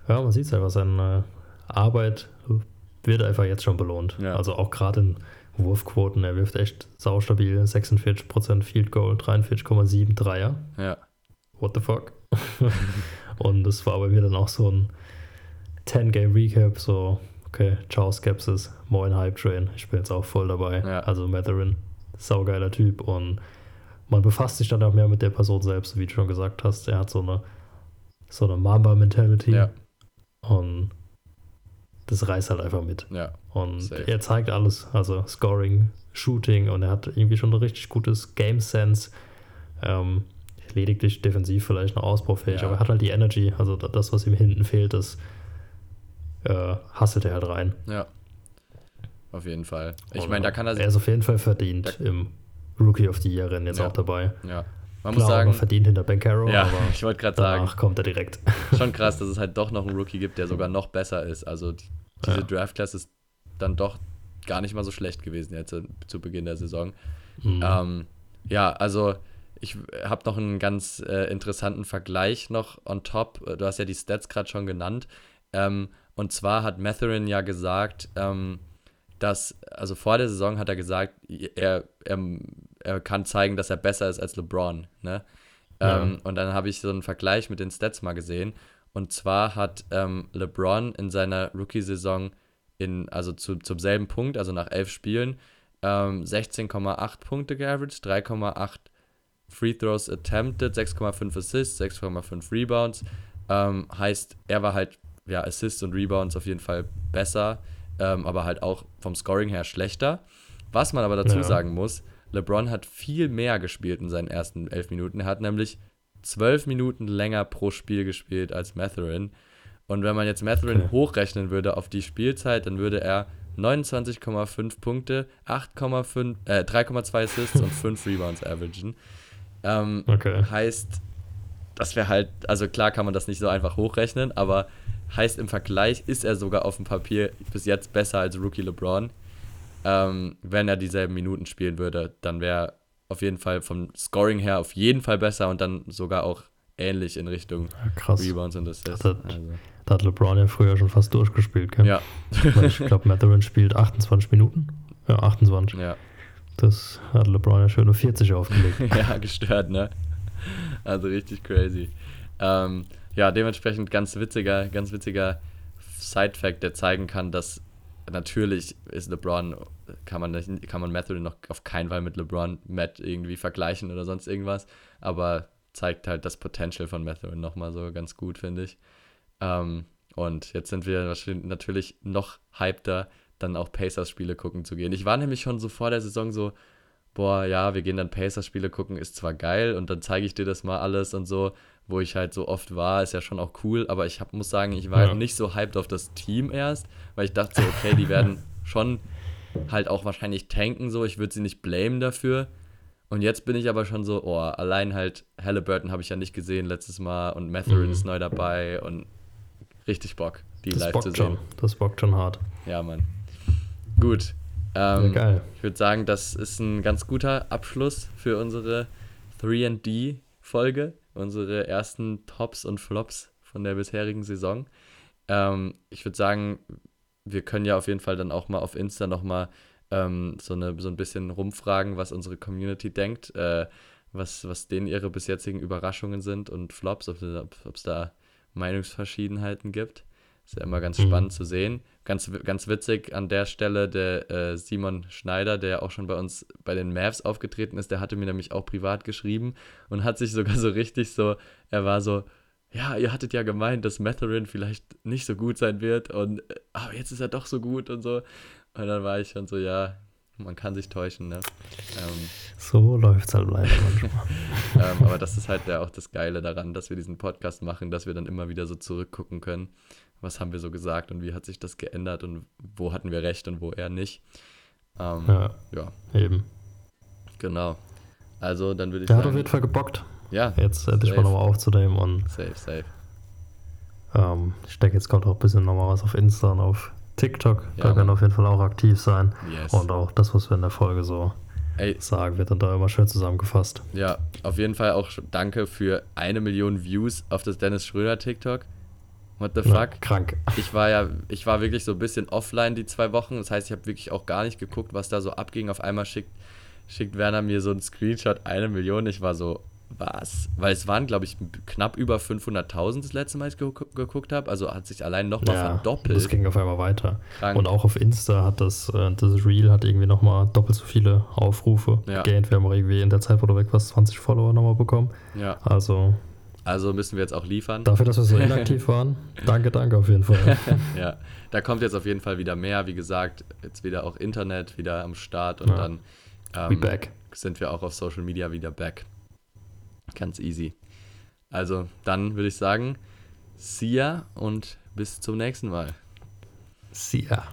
ja, man sieht es einfach, seine Arbeit wird einfach jetzt schon belohnt. Ja. Also auch gerade in Wurfquoten, er wirft echt saustabil, 46% Field Goal, 43,7 Dreier. ja, What the fuck? Und das war bei mir dann auch so ein 10-Game-Recap, so, okay, ciao Skepsis, moin Hype Train, ich bin jetzt auch voll dabei. Ja. Also Matherin, saugeiler Typ und man befasst sich dann auch mehr mit der Person selbst, wie du schon gesagt hast. Er hat so eine, so eine Mamba-Mentality ja, und das reißt halt einfach mit. ja, Und Safe. er zeigt alles, also Scoring, Shooting und er hat irgendwie schon ein richtig gutes Game Sense. Ähm, lediglich defensiv vielleicht noch ausbaufähig, Ja. aber er hat halt die Energy, also da- das, was ihm hinten fehlt, das äh, hasselt er halt rein. ja. Auf jeden Fall. Ich meine, da kann er sich, Er ist auf jeden Fall verdient im Rookie of the Year Rennen jetzt Ja. auch dabei. ja. Man Klar, muss sagen, verdient hinter Ben Caro, ja, aber ich wollte gerade sagen, danach kommt er direkt. schon krass, dass es halt doch noch einen Rookie gibt, der sogar noch besser ist. Also die, diese Ja. Draft-Class ist dann doch gar nicht mal so schlecht gewesen jetzt zu Beginn der Saison. Mhm. Ähm, ja, also ich habe noch einen ganz äh, interessanten Vergleich noch on top. Du hast ja die Stats gerade schon genannt. Ähm, und zwar hat Matherin ja gesagt, ähm, dass, also vor der Saison hat er gesagt, er, er, er kann zeigen, dass er besser ist als LeBron. Ne? Ja. Ähm, und dann habe ich so einen Vergleich mit den Stats mal gesehen. Und zwar hat ähm, LeBron in seiner Rookie-Saison in, also zu, zum selben Punkt, also nach elf Spielen, ähm, 16,8 Punkte geaveraged, 3,8 Free Throws attempted, 6,5 Assists, 6,5 Rebounds. Ähm, heißt, er war halt, ja, Assists und Rebounds auf jeden Fall besser, ähm, aber halt auch vom Scoring her schlechter. Was man aber dazu Ja. sagen muss, LeBron hat viel mehr gespielt in seinen ersten elf Minuten. Er hat nämlich zwölf Minuten länger pro Spiel gespielt als Matherin. Und wenn man jetzt Matherin Okay. hochrechnen würde auf die Spielzeit, dann würde er 29,5 Punkte, 8,5, äh, 3,2 Assists und 5 Rebounds averagen. Ähm, Okay. Heißt, das wäre halt, also klar kann man das nicht so einfach hochrechnen, aber heißt im Vergleich ist er sogar auf dem Papier bis jetzt besser als Rookie LeBron. Ähm, wenn er dieselben Minuten spielen würde, dann wäre auf jeden Fall vom Scoring her auf jeden Fall besser und dann sogar auch ähnlich in Richtung Ja, krass. Rebounds und Assists. Das- Also, Da hat LeBron ja früher schon fast durchgespielt, gell? ja, Ich glaube, Matherin spielt 28 Minuten. Ja, 28. ja. Das hat LeBron ja schön auf 40 aufgelegt. ja, gestört, ne? Also richtig crazy. Ähm, ja, dementsprechend ganz witziger, ganz witziger Side-Fact, der zeigen kann, dass natürlich ist LeBron, kann man, nicht, kann man Matherin noch auf keinen Fall mit LeBron Matt irgendwie vergleichen oder sonst irgendwas, aber zeigt halt das Potential von Matherin nochmal so ganz gut, finde ich. Ähm, und jetzt sind wir natürlich noch hypter, dann auch Pacers-Spiele gucken zu gehen. Ich war nämlich schon so vor der Saison so, boah, ja, wir gehen dann Pacers-Spiele gucken, ist zwar geil und dann zeige ich dir das mal alles und so, wo ich halt so oft war, ist ja schon auch cool, aber ich hab, muss sagen, ich war Ja. nicht so hyped auf das Team erst, weil ich dachte so, okay, die werden schon halt auch wahrscheinlich tanken so, ich würde sie nicht blamen dafür. Und jetzt bin ich aber schon so, oh, allein halt Halliburton habe ich ja nicht gesehen letztes Mal und Matherin Mhm. ist neu dabei und richtig Bock, die Das live zu sehen. schon. Das bockt schon hart. Ja, Mann. Gut. Ja, Ähm, geil. ich würde sagen, das ist ein ganz guter Abschluss für unsere 3D-Folge, unsere ersten Tops und Flops von der bisherigen Saison. Ähm, ich würde sagen, wir können ja auf jeden Fall dann auch mal auf Insta nochmal ähm, so, so ein bisschen rumfragen, was unsere Community denkt, äh, was, was denen ihre bis jetzigen Überraschungen sind und Flops, ob es da Meinungsverschiedenheiten gibt. Ist ja immer ganz Mhm. spannend zu sehen. Ganz, ganz witzig an der Stelle, der äh, Simon Schneider, der auch schon bei uns bei den Mavs aufgetreten ist, der hatte mir nämlich auch privat geschrieben und hat sich sogar so richtig so, er war so, ja, ihr hattet ja gemeint, dass Matherin vielleicht nicht so gut sein wird und äh, aber jetzt ist er doch so gut und so. Und dann war ich schon so, ja, man kann sich täuschen, ne? Ähm, So läuft's halt leider manchmal. ähm, aber das ist halt ja auch das Geile daran, dass wir diesen Podcast machen, dass wir dann immer wieder so zurückgucken können. Was haben wir so gesagt und wie hat sich das geändert und wo hatten wir recht und wo eher nicht. Ähm, ja. Ja, eben. genau. Also dann würde ich Der hat auf sagen, jeden Fall gebockt. ja, Jetzt endlich mal Safe. nochmal aufzunehmen und safe, safe. ähm, ich denke, jetzt kommt auch ein bisschen nochmal was auf Insta und auf TikTok. Ja, da werden auf jeden Fall auch aktiv sein. Yes. Und auch das, was wir in der Folge so Ey, sagen, wird dann da immer schön zusammengefasst. ja, auf jeden Fall auch danke für eine Million Views auf das Dennis Schröder TikTok. What the fuck? krank. Ich war ja, ich war wirklich so ein bisschen offline die zwei Wochen. Das heißt, ich habe wirklich auch gar nicht geguckt, was da so abging. Auf einmal schickt, schickt Werner mir so einen Screenshot, eine Million. Ich war so, was? Weil es waren, glaube ich, knapp über 500.000 das letzte Mal, als ich geguckt, geguckt habe. Also hat sich allein nochmal Ja, verdoppelt. das ging auf einmal weiter. Krank. Und auch auf Insta hat das, äh, das Reel hat irgendwie nochmal doppelt so viele Aufrufe Ja. gegaint. Wir haben auch irgendwie in der Zeit, wo du weg warst, 20 Follower nochmal bekommen. ja, Also also müssen wir jetzt auch liefern. dafür, dass wir so inaktiv waren, danke, danke auf jeden Fall. Ja, da kommt jetzt auf jeden Fall wieder mehr. Wie gesagt, jetzt wieder auch Internet wieder am Start und Ja. dann ähm, sind wir auch auf Social Media wieder back. Ganz easy. Also, dann würde ich sagen, see ya und bis zum nächsten Mal. See ya.